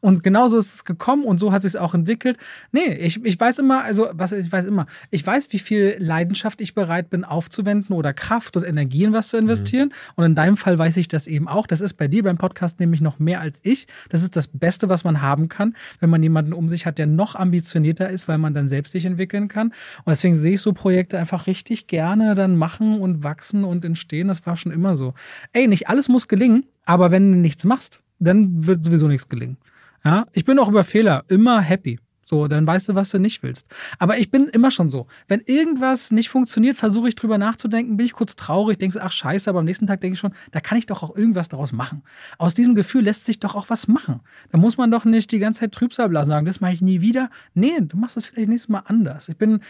Und genauso ist es gekommen und so hat es sich auch entwickelt. Nee, ich, ich weiß immer, also was ich weiß immer, ich weiß, wie viel Leidenschaft ich bereit bin aufzuwenden oder Kraft und Energie in was zu investieren. Mhm. Und in deinem Fall weiß ich das eben auch. Das ist bei dir beim Podcast nämlich noch mehr als ich. Das ist das Beste, was man haben kann, wenn man jemanden um sich hat, der noch ambitionierter ist, weil man dann selbst sich entwickeln kann. Und deswegen sehe ich so Projekte einfach richtig gerne dann machen und wachsen und entstehen. Das war schon immer so. Ey, nicht alles muss gelingen, aber wenn du nichts machst, dann wird sowieso nichts gelingen. Ja, ich bin auch über Fehler immer happy. So, dann weißt du, was du nicht willst. Aber ich bin immer schon so. Wenn irgendwas nicht funktioniert, versuche ich drüber nachzudenken, bin ich kurz traurig, denke, ach scheiße, aber am nächsten Tag denke ich schon, da kann ich doch auch irgendwas daraus machen. Aus diesem Gefühl lässt sich doch auch was machen. Da muss man doch nicht die ganze Zeit Trübsal blasen, sagen, das mache ich nie wieder. Nee, du machst das vielleicht nächstes Mal anders. Ich bin,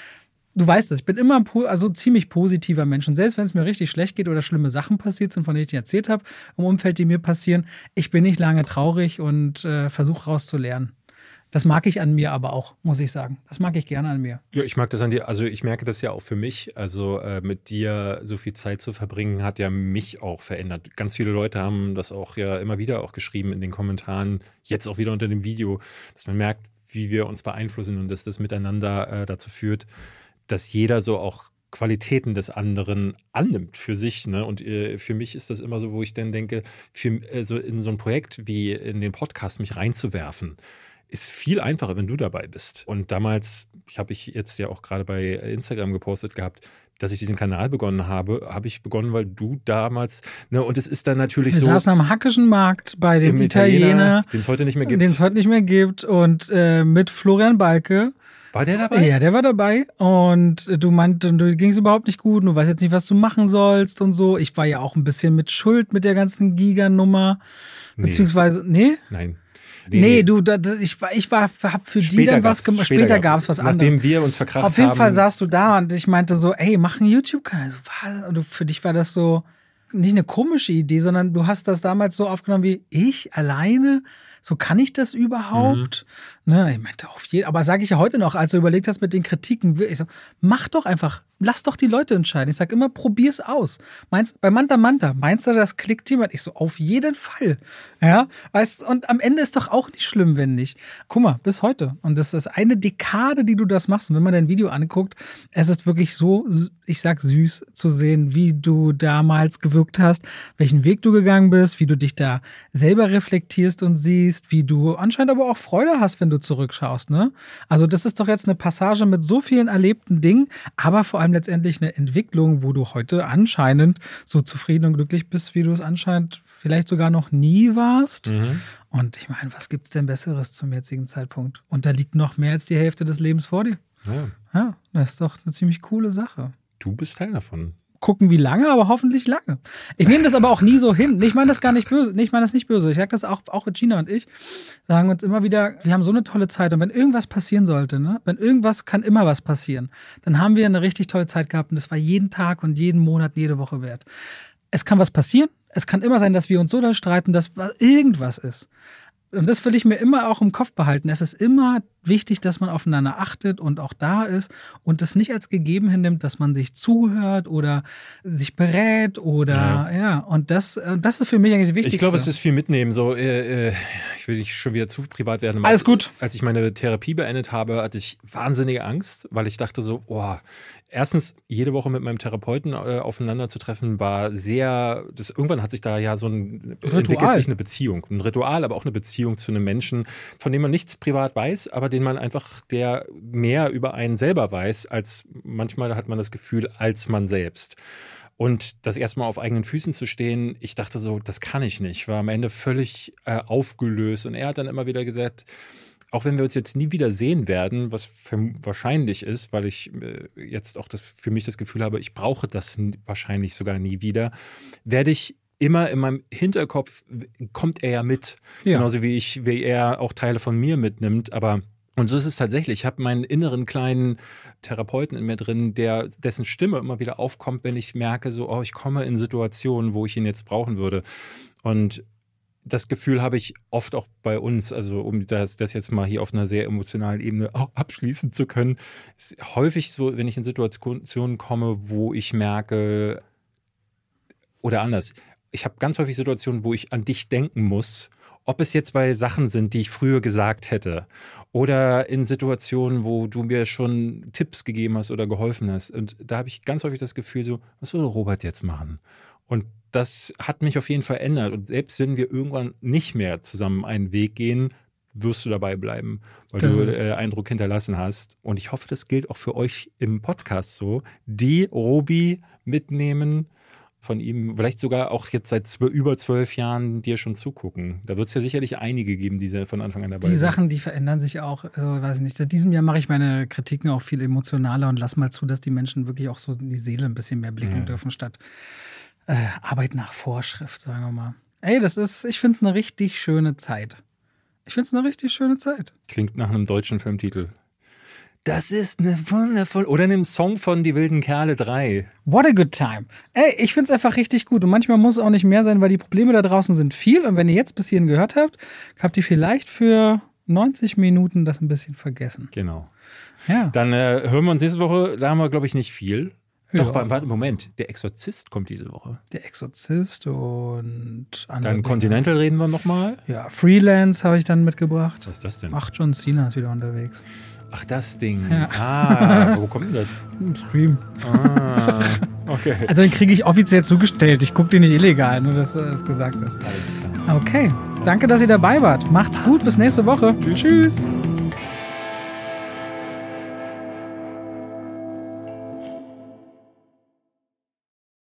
du weißt es, ich bin immer also ziemlich positiver Mensch. Und selbst wenn es mir richtig schlecht geht oder schlimme Sachen passiert sind, von denen ich dir erzählt habe, im Umfeld, die mir passieren, ich bin nicht lange traurig und äh, versuche rauszulernen. Das mag ich an mir aber auch, muss ich sagen. Das mag ich gerne an mir. Ja, ich mag das an dir. Also ich merke das ja auch für mich. Also äh, mit dir so viel Zeit zu verbringen, hat ja mich auch verändert. Ganz viele Leute haben das auch ja immer wieder auch geschrieben in den Kommentaren, jetzt auch wieder unter dem Video, dass man merkt, wie wir uns beeinflussen und dass das miteinander äh, dazu führt, dass jeder so auch Qualitäten des anderen annimmt für sich. Ne? Und äh, für mich ist das immer so, wo ich dann denke, für, also in so ein Projekt wie in den Podcast mich reinzuwerfen, ist viel einfacher, wenn du dabei bist. Und damals, ich habe ich jetzt ja auch gerade bei Instagram gepostet gehabt, dass ich diesen Kanal begonnen habe, habe ich begonnen, weil du damals, ne, und es ist dann natürlich Wir so. Wir saßen am Hackischen Markt bei dem Italiener, Italiener den es heute nicht mehr gibt. Den es heute nicht mehr gibt und äh, mit Florian Balke. War der dabei? Ja, der war dabei. Und du meintest, du ging es überhaupt nicht gut. Du weißt jetzt nicht, was du machen sollst und so. Ich war ja auch ein bisschen mit Schuld mit der ganzen Giga-Nummer. Nee. Beziehungsweise, nee? Nein. Nee, nee, du, da, ich war, ich war, hab für Später die dann was gemacht. später Später gab- es was anderes. Nachdem wir uns verkracht Auf jeden haben. Fall saßt du da und ich meinte so, ey, mach einen YouTube-Kanal. So, was? Und du, für dich war das so nicht eine komische Idee, sondern du hast das damals so aufgenommen wie ich alleine. So kann ich das überhaupt? Ne, ich meinte auf jeden aber sage ich ja heute noch, als du überlegt hast mit den Kritiken, ich so, mach doch einfach, lass doch die Leute entscheiden. Ich sag immer, probier's aus. Meinst bei Manta Manta, meinst du, das klickt jemand? Ich so, auf jeden Fall. Ja, weißt und am Ende ist doch auch nicht schlimm, wenn nicht. Guck mal, bis heute. Und das ist eine Dekade, die du das machst. Und wenn man dein Video anguckt, es ist wirklich so, ich sag süß zu sehen, wie du damals gewirkt hast, welchen Weg du gegangen bist, wie du dich da selber reflektierst und siehst, wie du anscheinend aber auch Freude hast, wenn du zurückschaust, ne? Also das ist doch jetzt eine Passage mit so vielen erlebten Dingen, aber vor allem letztendlich eine Entwicklung, wo du heute anscheinend so zufrieden und glücklich bist, wie du es anscheinend vielleicht sogar noch nie warst. Mhm. Und ich meine, was gibt's denn Besseres zum jetzigen Zeitpunkt? Und da liegt noch mehr als die Hälfte des Lebens vor dir. Ja, Ja, das ist doch eine ziemlich coole Sache. du bist Teil davon. Gucken, wie lange, aber hoffentlich lange. Ich nehme das aber auch nie so hin. Ich meine das gar nicht böse. Ich meine das nicht böse. Ich sage das auch, auch Gina und ich sagen uns immer wieder, wir haben so eine tolle Zeit. Und wenn irgendwas passieren sollte, ne, wenn irgendwas kann immer was passieren, dann haben wir eine richtig tolle Zeit gehabt. Und das war jeden Tag und jeden Monat, jede Woche wert. Es kann was passieren. Es kann immer sein, dass wir uns so da streiten, dass irgendwas ist. Und das will ich mir immer auch im Kopf behalten. Es ist immer wichtig, dass man aufeinander achtet und auch da ist und das nicht als gegeben hinnimmt, dass man sich zuhört oder sich berät oder ja. Ja. Und das, äh, das ist für mich eigentlich das Wichtigste. Ich glaube, es ist viel mitnehmen. So, äh, äh, ich will nicht schon wieder zu privat werden. Alles gut. Als ich meine Therapie beendet habe, hatte ich wahnsinnige Angst, weil ich dachte so, oh, erstens jede Woche mit meinem Therapeuten äh, aufeinander zu treffen, war sehr. Das, irgendwann hat sich da ja so ein entwickelt sich eine Beziehung, ein Ritual, aber auch eine Beziehung zu einem Menschen, von dem man nichts privat weiß, aber den man einfach, der mehr über einen selber weiß, als manchmal hat man das Gefühl, als man selbst. Und das erstmal auf eigenen Füßen zu stehen, ich dachte so, das kann ich nicht. War am Ende völlig äh, aufgelöst. Und er hat dann immer wieder gesagt, auch wenn wir uns jetzt nie wieder sehen werden, was wahrscheinlich ist, weil ich äh, jetzt auch das für mich das Gefühl habe, ich brauche das wahrscheinlich sogar nie wieder, werde ich immer in meinem Hinterkopf kommt er ja mit, Ja. genauso wie ich, wie er auch Teile von mir mitnimmt, aber und so ist es tatsächlich. Ich habe meinen inneren kleinen Therapeuten in mir drin, der dessen Stimme immer wieder aufkommt, wenn ich merke, so, oh, ich komme in Situationen, wo ich ihn jetzt brauchen würde. Und das Gefühl habe ich oft auch bei uns, also um das, das jetzt mal hier auf einer sehr emotionalen Ebene auch abschließen zu können, ist häufig so, wenn ich in Situationen komme, wo ich merke, oder anders, ich habe ganz häufig Situationen, wo ich an dich denken muss, ob es jetzt bei Sachen sind, die ich früher gesagt hätte, oder in Situationen, wo du mir schon Tipps gegeben hast oder geholfen hast. Und da habe ich ganz häufig das Gefühl, so, was würde Robert jetzt machen? Und das hat mich auf jeden Fall verändert. Und selbst wenn wir irgendwann nicht mehr zusammen einen Weg gehen, wirst du dabei bleiben, weil Das du äh, Eindruck hinterlassen hast. Und ich hoffe, das gilt auch für euch im Podcast so, die Robi mitnehmen von ihm, vielleicht sogar auch jetzt seit zwö- über zwölf Jahren dir schon zugucken. Da wird es ja sicherlich einige geben, die von Anfang an dabei Die sind. Sachen, die verändern sich auch. Also, weiß ich nicht. Seit diesem Jahr mache ich meine Kritiken auch viel emotionaler und lass mal zu, dass die Menschen wirklich auch so in die Seele ein bisschen mehr blicken Ja. dürfen, statt äh, Arbeit nach Vorschrift, sagen wir mal. Ey, das ist, ich finde es eine richtig schöne Zeit. Ich finde es eine richtig schöne Zeit. Klingt nach einem deutschen Filmtitel. Das ist eine wundervoll. Oder einem Song von Die wilden Kerle 3. What a good time. Ey, ich find's einfach richtig gut. Und manchmal muss es auch nicht mehr sein, weil die Probleme da draußen sind viel. Und wenn ihr jetzt bis hierhin gehört habt, habt ihr vielleicht für 90 Minuten das ein bisschen vergessen. Genau. Ja. Dann äh, hören wir uns nächste Woche. Da haben wir, glaube ich, nicht viel. Ja. Doch, warte, warte, Moment. Der Exorzist kommt diese Woche. Der Exorzist und andere Dann Dinge. Continental reden wir nochmal. Ja, Freelance habe ich dann mitgebracht. Was ist das denn? Ach, John Cena ist wieder unterwegs. Ach, das Ding. Ja. Ah, wo kommt denn das? Im Stream. Ah, okay. Also den kriege ich offiziell zugestellt. Ich gucke den nicht illegal, nur dass es gesagt ist. Alles klar. Okay. Danke, dass ihr dabei wart. Macht's gut. Bis nächste Woche. Tschüss.